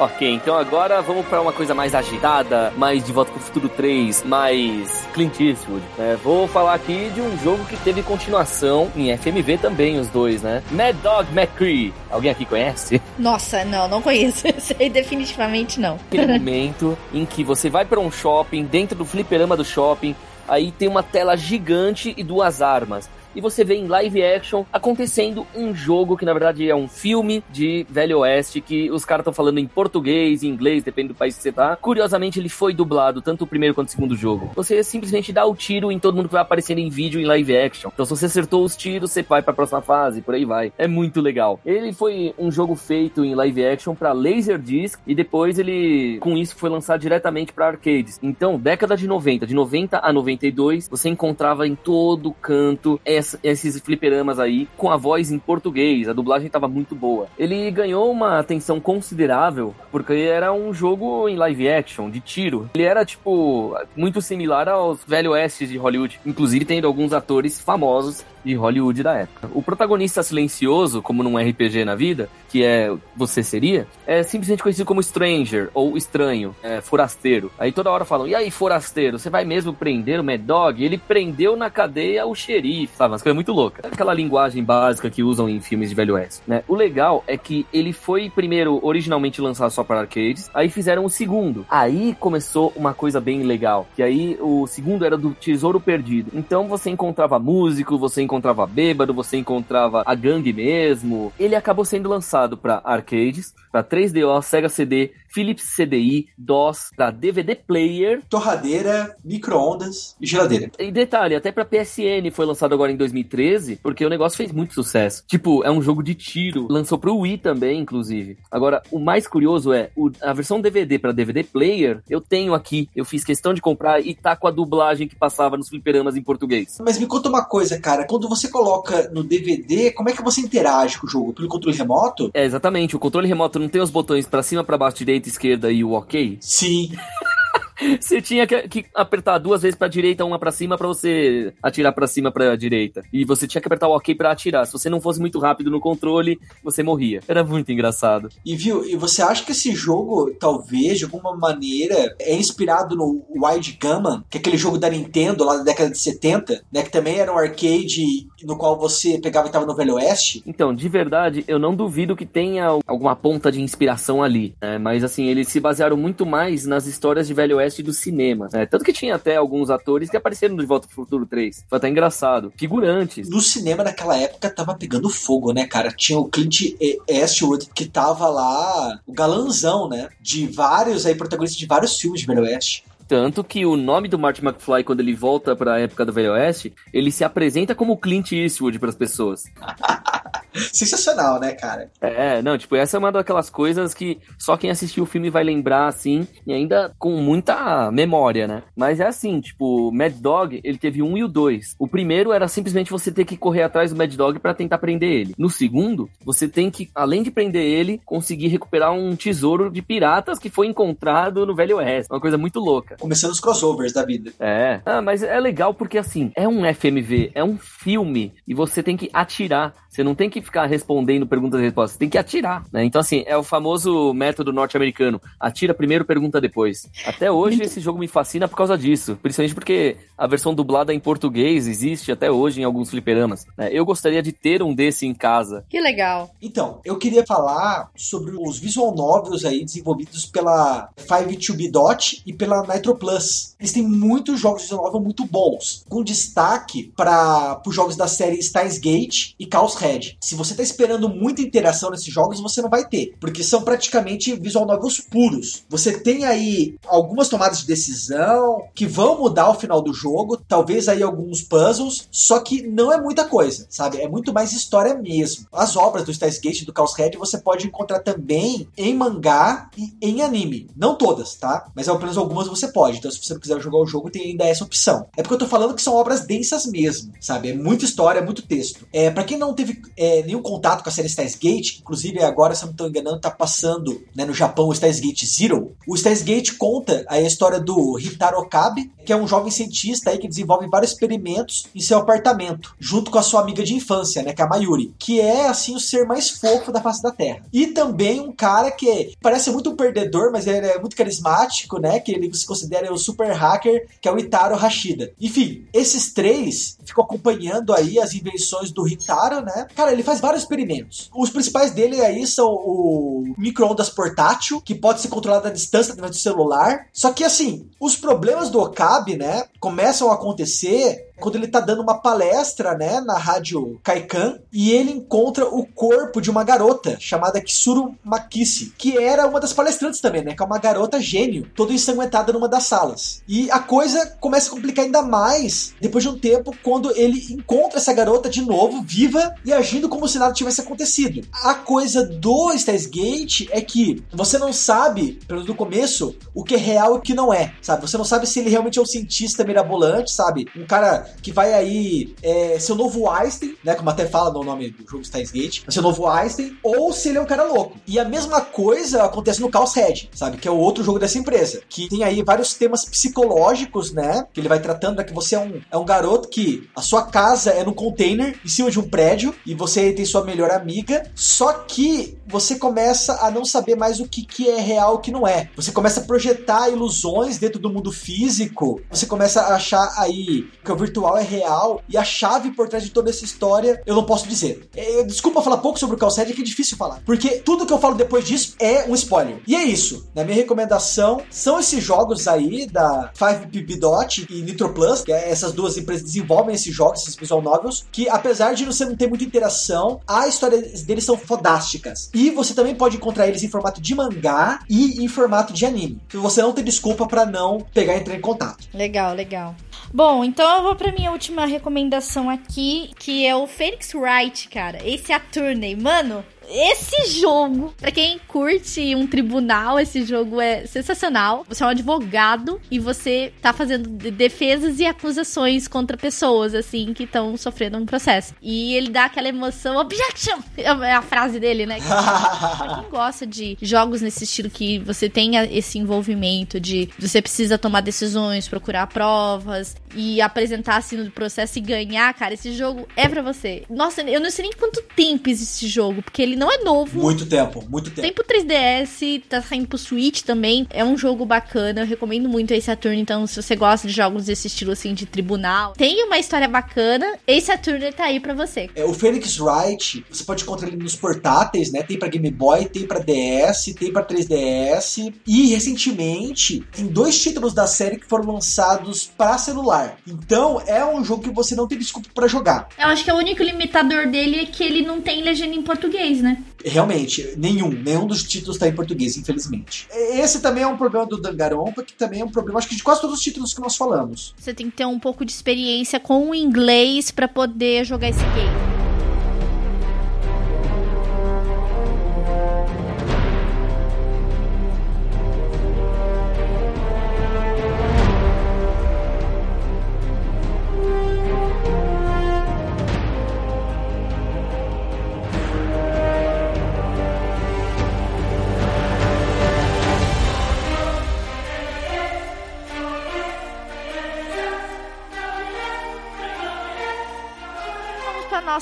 Ok, então agora vamos para uma coisa mais agitada, mais de Volta pro Futuro 3, mais Clint Eastwood. Né? Vou falar aqui de um jogo que teve continuação em FMV também, os dois, né? Mad Dog McCree. Alguém aqui conhece? (laughs) Nossa, não, não conheço. (laughs) Sei definitivamente não. Aquele momento em que você vai para um shopping, dentro do fliperama do shopping, aí tem uma tela gigante e duas armas e você vê em live action acontecendo um jogo que na verdade é um filme de Velho Oeste que os caras estão falando em português, em inglês, depende do país que você tá. Curiosamente, ele foi dublado tanto o primeiro quanto o segundo jogo. Você simplesmente dá o tiro em todo mundo que vai aparecendo em vídeo em live action. Então, se você acertou os tiros, você vai para a próxima fase, por aí vai. É muito legal. Ele foi um jogo feito em live action para Laserdisc e depois ele com isso foi lançado diretamente para arcades. Então, década de 90, de 90 a 92, você encontrava em todo canto essa esses fliperamas aí com a voz em português. A dublagem tava muito boa. Ele ganhou uma atenção considerável porque era um jogo em live action, de tiro. Ele era, tipo, muito similar aos velhos oestes de Hollywood, inclusive tendo alguns atores famosos de Hollywood da época. O protagonista silencioso, como num RPG na vida, que é você seria, é simplesmente conhecido como Stranger ou estranho, é, forasteiro. Aí toda hora falam: "E aí, forasteiro, você vai mesmo prender o Mad Dog?" Ele prendeu na cadeia o xerife, sabe? Umas coisas muito loucas. Aquela linguagem básica que usam em filmes de Velho Oeste, né? O legal é que ele foi primeiro originalmente lançado só para arcades, aí fizeram o segundo. Aí começou uma coisa bem legal, que aí o segundo era do Tesouro Perdido. Então você encontrava músico, você encontrava encontrava bêbado, você encontrava a gangue mesmo. Ele acabou sendo lançado para arcades, para 3DO, Sega CD, Philips CDI, DOS, pra DVD player. Torradeira, micro-ondas e geladeira. E detalhe, até pra PSN foi lançado agora em 2013, porque o negócio fez muito sucesso. Tipo, é um jogo de tiro. Lançou pro Wii também, inclusive. Agora, o mais curioso é, o, a versão DVD para DVD player, eu tenho aqui. Eu fiz questão de comprar e tá com a dublagem que passava nos fliperamas em português. Mas me conta uma coisa, cara. Quando você coloca no DVD, como é que você interage com o jogo? Pelo controle remoto? É, exatamente. O controle remoto não tem os botões para cima, para baixo, direita, esquerda e o OK? Sim. (laughs) você tinha que, que, apertar duas vezes pra direita, uma pra cima, para você atirar pra cima, pra direita. E você tinha que apertar o OK para atirar. Se você não fosse muito rápido no controle, você morria. Era muito engraçado. E viu, e você acha que esse jogo, talvez, de alguma maneira, é inspirado no Wild Gunman, que é aquele jogo da Nintendo lá da década de 70, né? Que também era um arcade no qual você pegava e tava no Velho Oeste? Então, de verdade, eu não duvido que tenha alguma ponta de inspiração ali. Né? Mas assim, eles se basearam muito mais nas histórias de Velho Oeste do cinema. Né? Tanto que tinha até alguns atores que apareceram no De Volta pro Futuro 3. Foi até engraçado. Figurantes. No cinema naquela época tava pegando fogo, né, cara? Tinha o Clint Eastwood que tava lá, o galanzão, né? De vários aí, protagonistas de vários filmes de Velho Oeste. Tanto que o nome do Marty McFly, quando ele volta para a época do Velho Oeste, ele se apresenta como Clint Eastwood para as pessoas. (laughs) Sensacional, né, cara? É, não, tipo, essa é uma daquelas coisas que só quem assistiu o filme vai lembrar, assim, e ainda com muita memória, né? Mas é assim, tipo, Mad Dog, ele teve um e o dois. O primeiro era simplesmente você ter que correr atrás do Mad Dog para tentar prender ele. No segundo, você tem que, além de prender ele, conseguir recuperar um tesouro de piratas que foi encontrado no Velho Oeste. Uma coisa muito louca. Começando os crossovers da vida. É. Ah, mas é legal porque, assim, é um FMV, é um filme, e você tem que atirar. Você não tem que ficar respondendo perguntas e respostas, tem que atirar, né? Então, assim, é o famoso método norte-americano. Atira primeiro, pergunta depois. Até hoje esse jogo me fascina por causa disso. Principalmente porque a versão dublada em português existe até hoje em alguns fliperamas. Né? Eu gostaria de ter um desse em casa. Que legal. Então, eu queria falar sobre os visual novels aí desenvolvidos pela 52B Dot e pela Nitro Plus. Eles têm muitos jogos visual novel muito bons, com destaque para os jogos da série Steins Gate e Chaos Red. Se você está esperando muita interação nesses jogos, você não vai ter, porque são praticamente visual novels puros. Você tem aí algumas tomadas de decisão que vão mudar o final do jogo, talvez aí alguns puzzles, só que não é muita coisa, sabe? É muito mais história mesmo. As obras do Steins Gate e do Chaos Red você pode encontrar também em mangá e em anime. Não todas, tá? Mas pelo menos algumas você pode. Então, se você não quiser jogar o jogo, tem ainda essa opção. É porque eu tô falando que são obras densas mesmo, sabe? É muita história, é muito texto. É, para quem não teve é, nenhum contato com a série Steins Gate, inclusive agora, se eu não estou enganando, tá passando né, no Japão o Steins Gate Zero. O Steins Gate conta a história do Hitaro Okabe, que é um jovem cientista aí que desenvolve vários experimentos em seu apartamento, junto com a sua amiga de infância, né, que é a Mayuri, que é assim o ser mais fofo da face da Terra. E também um cara que parece muito um perdedor, mas ele é muito carismático, né, que ele se considera o super hacker, que é o Itaro Hashida. Enfim, esses três ficam acompanhando aí as invenções do Hitaro, né? Cara, ele faz vários experimentos. Os principais dele aí são o micro-ondas portátil, que pode ser controlado à distância através do celular. Só que assim, os problemas do Okabe, né, começam a acontecer quando ele tá dando uma palestra, né, na rádio Kaikan, e ele encontra o corpo de uma garota chamada Kisuru Makisi, que era uma das palestrantes também, né, que é uma garota gênio, toda ensanguentada numa das salas. E a coisa começa a complicar ainda mais depois de um tempo, quando ele encontra essa garota de novo, viva e agindo como se nada tivesse acontecido. A coisa do Steins Gate é que você não sabe, pelo menos no começo, o que é real e o que não é, sabe? Você não sabe se ele realmente é um cientista mirabolante, sabe? Um cara que vai aí é, ser o novo Einstein, né? Como até fala no nome do jogo Steins Gate, vai ser o novo Einstein, ou se ele é um cara louco. E a mesma coisa acontece no Chaos Red, sabe? Que é o outro jogo dessa empresa. Que tem aí vários temas psicológicos, né? Que ele vai tratando, né? Que você é um, é um garoto que a sua casa é num container em cima de um prédio e você tem sua melhor amiga, só que você começa a não saber mais o que, que é real e o que não é. Você começa a projetar ilusões dentro do mundo físico, você começa a achar aí que o virtual é real e a chave por trás de toda essa história eu não posso dizer. É, desculpa falar pouco sobre o Calced, que é difícil falar, porque tudo que eu falo depois disso é um spoiler. E é isso. Na minha recomendação são esses jogos aí da 5PB Dot e Nitro Plus, que é essas duas empresas desenvolvem esses jogos, esses visual novels, que apesar de você não ter muita interação, a história deles são fodásticas. E você também pode encontrar eles em formato de mangá e em formato de anime. Então você não tem desculpa para não pegar e entrar em contato. Legal, legal. Bom, então eu vou pra minha última recomendação aqui, que é o Phoenix Wright, cara. Esse Attorney. Mano, esse jogo, para quem curte um tribunal, esse jogo é sensacional. Você é um advogado e você tá fazendo defesas e acusações contra pessoas, assim, que estão sofrendo um processo. E ele dá aquela emoção, objection! É a frase dele, né? (laughs) pra quem gosta de jogos nesse estilo que você tenha esse envolvimento de você precisa tomar decisões, procurar provas e apresentar assim no processo e ganhar, cara, esse jogo é para você. Nossa, eu não sei nem quanto tempo existe esse jogo, porque ele ele não é novo. Muito tempo, muito tempo. Tem pro 3DS, tá saindo pro Switch também. É um jogo bacana, eu recomendo muito Ace Attorney. Então, se você gosta de jogos desse estilo assim de tribunal, tem uma história bacana, Ace Attorney tá aí pra você. É, o Phoenix Wright, você pode encontrar ele nos portáteis, né? Tem pra Game Boy, tem pra DS, tem pra 3DS. E recentemente, tem dois títulos da série que foram lançados para celular. Então, é um jogo que você não tem desculpa para jogar. Eu acho que o único limitador dele é que ele não tem legenda em português, né? Realmente, nenhum, nenhum dos títulos está em português, infelizmente. Esse também é um problema do Dangarompa, que também é um problema, acho que de quase todos os títulos que nós falamos. Você tem que ter um pouco de experiência com o inglês para poder jogar esse game.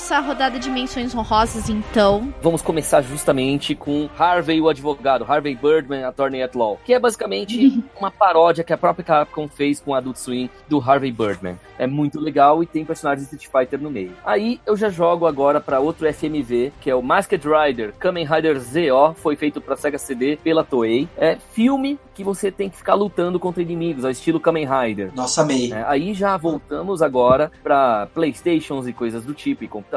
Nossa rodada de menções honrosas, então. Vamos começar justamente com Harvey, o advogado, Harvey Birdman, Attorney at Law, que é basicamente (laughs) uma paródia que a própria Capcom fez com Adult Swim do Harvey Birdman. É muito legal e tem personagens de Street Fighter no meio. Aí eu já jogo agora para outro FMV, que é o Masked Rider Kamen Rider ZO, foi feito para Sega CD pela Toei. É filme que você tem que ficar lutando contra inimigos, ao estilo Kamen Rider. Nossa, amei. É, aí já voltamos agora para Playstations e coisas do tipo e computadores.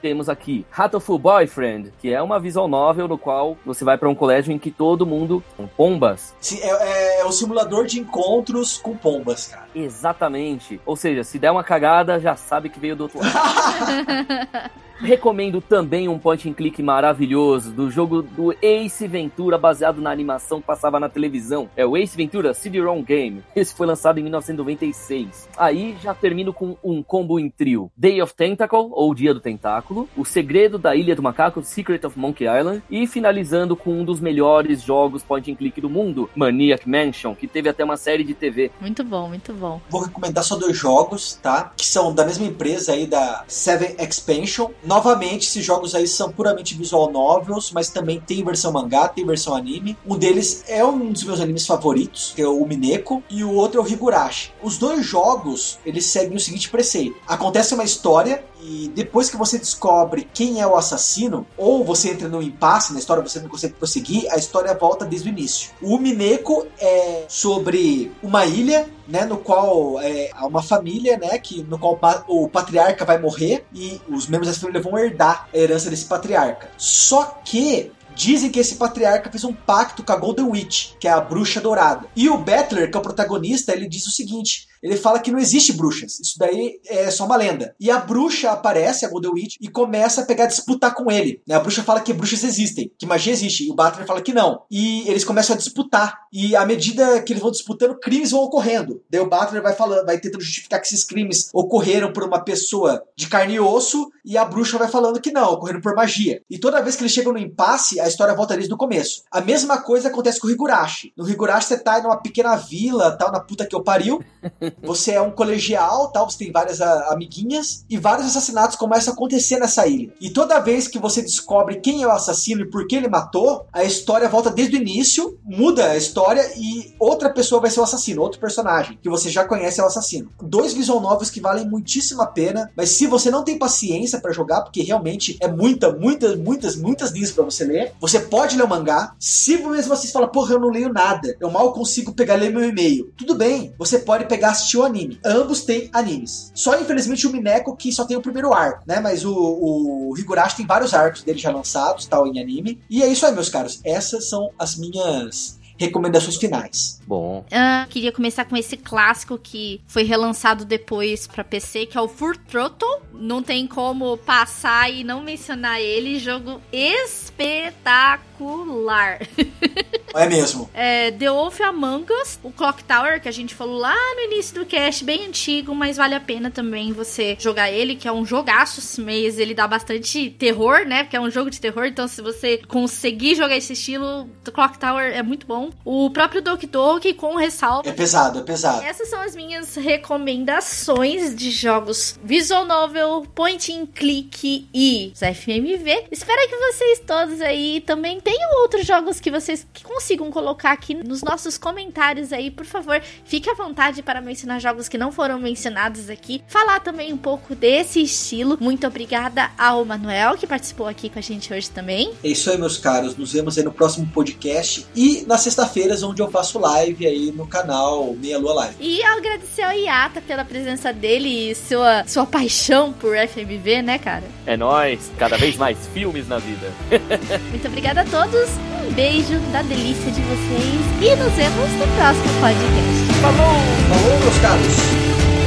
Temos aqui Hatoful Boyfriend, que é uma visual novel no qual você vai para um colégio em que todo mundo com pombas. É, é, é o simulador de encontros com pombas, cara. Exatamente. Ou seja, se der uma cagada, já sabe que veio do outro lado. (laughs) Recomendo também um point and click maravilhoso do jogo do Ace Ventura, baseado na animação que passava na televisão. É o Ace Ventura CD-ROM Game. (laughs) Esse foi lançado em 1996. Aí já termino com um combo em trio: Day of Tentacle, ou Dia do Tentáculo, O Segredo da Ilha do Macaco, Secret of Monkey Island, e finalizando com um dos melhores jogos point and click do mundo, Maniac Mansion, que teve até uma série de TV. Muito bom, muito bom. Vou recomendar só dois jogos, tá? Que são da mesma empresa aí, da Seven Expansion Novamente, esses jogos aí são puramente visual novels, mas também tem versão mangá, tem versão anime. Um deles é um dos meus animes favoritos, que é o Mineko, e o outro é o Higurashi. Os dois jogos, eles seguem o seguinte preceito. Acontece uma história e depois que você descobre quem é o assassino, ou você entra no impasse na história, você não consegue prosseguir, a história volta desde o início. O Mineko é sobre uma ilha né, no qual é, há uma família, né, que no qual o patriarca vai morrer e os membros dessa família vão herdar a herança desse patriarca. Só que Dizem que esse patriarca fez um pacto com a Golden Witch, que é a bruxa dourada. E o Battler, que é o protagonista, ele diz o seguinte: ele fala que não existe bruxas. Isso daí é só uma lenda. E a bruxa aparece, a Golden Witch, e começa a pegar disputar com ele. Né? A bruxa fala que bruxas existem, que magia existe. E o Butler fala que não. E eles começam a disputar. E à medida que eles vão disputando, crimes vão ocorrendo. Daí o Butler vai falando, vai tentando justificar que esses crimes ocorreram por uma pessoa de carne e osso, e a bruxa vai falando que não, ocorreram por magia. E toda vez que eles chegam no impasse, a história volta desde o começo. A mesma coisa acontece com o Higurashi. No Higurashi você tá numa pequena vila, tal, na puta que eu pariu. Você é um colegial, tal, você tem várias a, amiguinhas e vários assassinatos começam a acontecer nessa ilha. E toda vez que você descobre quem é o assassino e por que ele matou, a história volta desde o início, muda a história e outra pessoa vai ser o assassino, outro personagem que você já conhece é o assassino. Dois visual novels que valem muitíssimo a pena, mas se você não tem paciência para jogar, porque realmente é muita, muitas, muitas, muitas linhas para você ler, você pode ler o mangá. Se mesmo vocês falam, porra, eu não leio nada, eu mal consigo pegar ler meu e-mail. Tudo bem, você pode pegar assistir o anime. Ambos têm animes. Só infelizmente o Mineko que só tem o primeiro arco, né? Mas o, o Higurashi tem vários arcos dele já lançados, tal, em anime. E é isso aí, meus caros. Essas são as minhas recomendações finais. Bom. Uh, queria começar com esse clássico que foi relançado depois para PC, que é o Fur Throttle. Não tem como passar e não mencionar ele. Jogo espetacular. (laughs) É mesmo. É, The Wolf Among Us, o Clock Tower, que a gente falou lá no início do cast, bem antigo, mas vale a pena também você jogar ele, que é um jogaço, mas ele dá bastante terror, né? Porque é um jogo de terror, então se você conseguir jogar esse estilo, o Clock Tower é muito bom. O próprio Doki Doki com ressalva. É pesado, é pesado. Essas são as minhas recomendações de jogos Visual Novel, Point and Click e FMV. Espero que vocês todos aí também tenham outros jogos que vocês consigam colocar aqui nos nossos comentários aí, por favor. Fique à vontade para mencionar jogos que não foram mencionados aqui. Falar também um pouco desse estilo. Muito obrigada ao Manuel que participou aqui com a gente hoje também. É isso aí, meus caros. Nos vemos aí no próximo podcast e na sexta-feiras, onde eu faço live aí no canal Meia Lua Live. E agradecer ao Iata pela presença dele e sua, sua paixão por FMV, né, cara? É nóis, cada vez mais filmes na vida. (laughs) Muito obrigada a todos. Um beijo da delícia de vocês e nos vemos no próximo podcast. Falou! Falou, meus caros!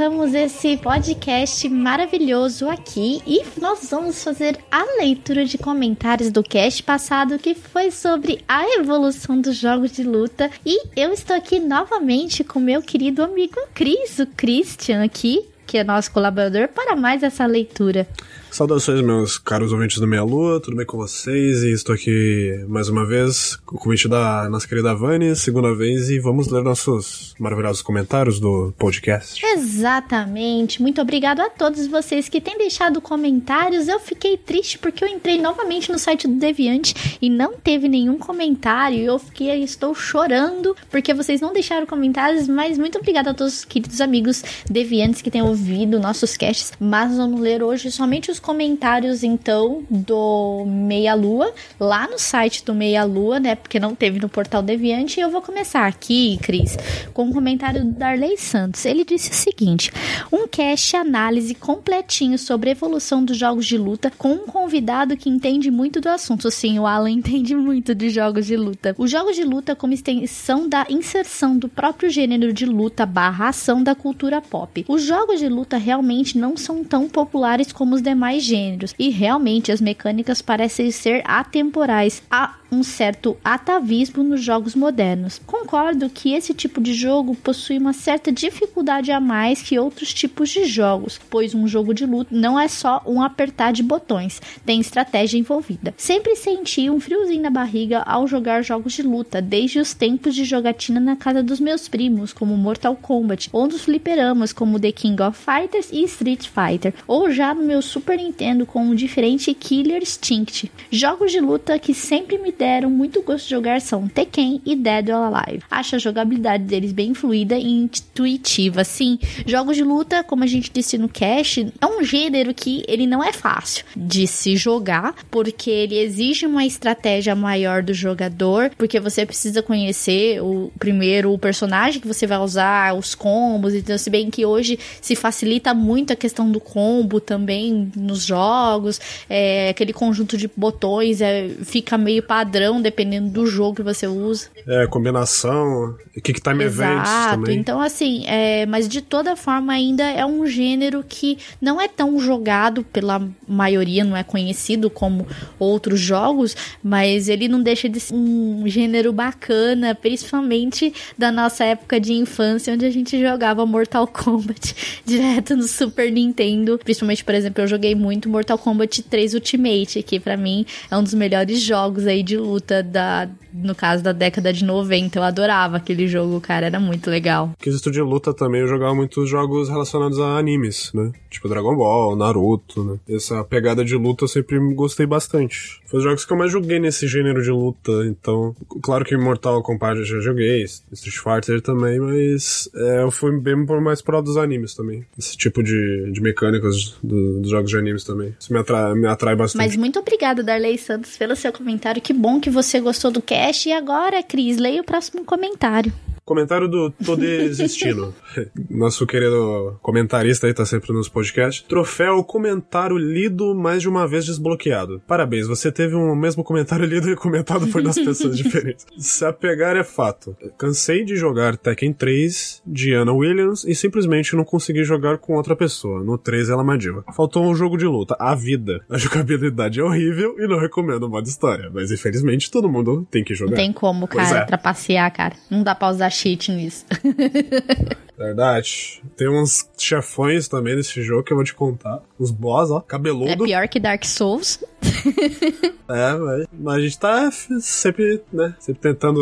Encerramos esse podcast maravilhoso aqui e nós vamos fazer a leitura de comentários do cast passado que foi sobre a evolução dos jogos de luta. E eu estou aqui novamente com meu querido amigo Cris, o Christian aqui, que é nosso colaborador, para mais essa leitura. Saudações, meus caros ouvintes do Meia Lua, tudo bem com vocês? E estou aqui mais uma vez com o convite da nossa querida Vani, segunda vez, e vamos ler nossos maravilhosos comentários do podcast. Exatamente. Muito obrigado a todos vocês que têm deixado comentários. Eu fiquei triste porque eu entrei novamente no site do Deviante e não teve nenhum comentário. Eu fiquei, estou chorando porque vocês não deixaram comentários, mas muito obrigado a todos os queridos amigos deviantes que têm ouvido nossos casts, mas vamos ler hoje somente os comentários, então, do Meia Lua, lá no site do Meia Lua, né? Porque não teve no portal Deviante. E eu vou começar aqui, Cris, com um comentário do Darley Santos. Ele disse o seguinte: um cast análise completinho sobre a evolução dos jogos de luta, com um convidado que entende muito do assunto. Sim, o Alan (laughs) entende muito de jogos de luta. Os jogos de luta, como extensão da inserção do próprio gênero de luta barra ação da cultura pop. Os jogos de luta realmente não são tão populares como os demais mais gêneros, e realmente as mecânicas parecem ser atemporais. Há um certo atavismo nos jogos modernos. Concordo que esse tipo de jogo possui uma certa dificuldade a mais que outros tipos de jogos, pois um jogo de luta não é só um apertar de botões, tem estratégia envolvida. Sempre senti um friozinho na barriga ao jogar jogos de luta, desde os tempos de jogatina na casa dos meus primos, como Mortal Kombat, ou nos fliperamas como The King of Fighters e Street Fighter, ou já no meu Super Nintendo com o diferente Killer Instinct. Jogos de luta que sempre me deram muito gosto de jogar são Tekken e Dead or Alive. Acho a jogabilidade deles bem fluida e intuitiva. Sim, jogos de luta, como a gente disse no cast, é um gênero que ele não é fácil de se jogar, porque ele exige uma estratégia maior do jogador, porque você precisa conhecer o primeiro o personagem que você vai usar, os combos, então se bem que hoje se facilita muito a questão do combo também nos jogos, é, aquele conjunto de botões é, fica meio padrão padrão, dependendo do jogo que você usa. É, combinação, Kick Time Events Exato. também. Então, assim, é, mas de toda forma ainda é um gênero que não é tão jogado pela maioria, não é conhecido como outros jogos, mas ele não deixa de ser um gênero bacana, principalmente da nossa época de infância, onde a gente jogava Mortal Kombat (laughs) direto no Super Nintendo. Principalmente, por exemplo, eu joguei muito Mortal Kombat 3 Ultimate, que pra mim é um dos melhores jogos aí de luta da, no caso da década de 90. Eu adorava aquele jogo, cara, era muito legal. Quesito de luta também, eu jogava muitos jogos relacionados a animes, né? Tipo Dragon Ball, Naruto, né? Essa pegada de luta eu sempre gostei bastante. Foi os jogos que eu mais joguei nesse gênero de luta, então... Claro que Mortal Kombat eu já joguei, Street Fighter também, mas é, eu fui bem mais pro dos animes também. Esse tipo de, de mecânicas do- dos jogos de animes também. Isso me atrai, me atrai bastante. Mas muito obrigada, Darley Santos, pelo seu comentário. Que bom que você gostou do cast. E agora, Cris, leia o próximo comentário. Comentário do Tô Desistindo. (laughs) Nosso querido comentarista aí tá sempre nos podcasts. Troféu comentário lido mais de uma vez desbloqueado. Parabéns, você teve um mesmo comentário lido e comentado por duas pessoas (laughs) diferentes. Se apegar é fato. Cansei de jogar Tekken 3 de Anna Williams e simplesmente não consegui jogar com outra pessoa. No 3 ela é uma diva. Faltou um jogo de luta, a vida. A jogabilidade é horrível e não recomendo o modo história. Mas infelizmente todo mundo tem que jogar. Não tem como, cara, é. trapacear, cara. Não dá pra usar cheat nisso. (laughs) Verdade. Tem uns chefões também nesse jogo que eu vou te contar. Os boss, ó, É cabeludo. pior que Dark Souls. (laughs) É, mas, mas a gente tá sempre, né? Sempre tentando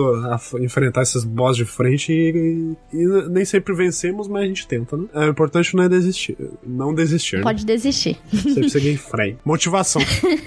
enfrentar esses boss de frente e, e- e nem sempre vencemos, mas a gente tenta, né? É, o importante não é desistir. Não desistir. né? Pode desistir. Sempre seguir em (laughs) frente. Motivação.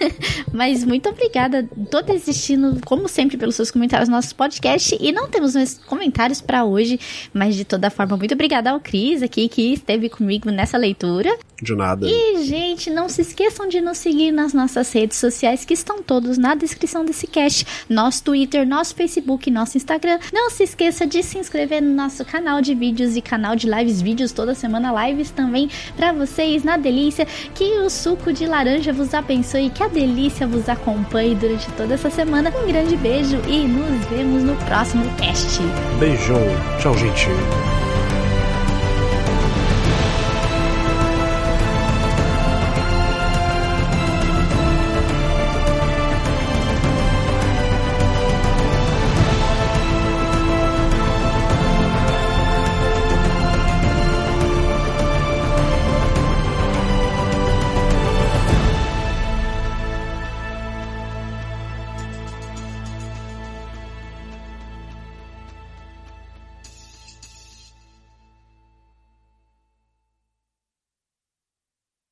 (laughs) Mas muito obrigada. Tô desistindo, como sempre, pelos seus comentários no nosso podcast. E não temos mais comentários pra hoje. Mas de toda forma, muito obrigada ao Cris aqui que esteve comigo nessa leitura. De nada. E, gente, não se esqueçam de nos seguir nas nossas redes sociais que estão todos na descrição desse cast. Nosso Twitter, nosso Facebook, nosso Instagram. Não se esqueça de se inscrever no nosso canal de vídeos e canal de lives, vídeos toda semana, lives também pra vocês na delícia. Que o suco de laranja vos abençoe, que a delícia vos acompanhe durante toda essa semana. Um grande beijo e nos vemos no próximo cast. Beijão. Tchau, gente.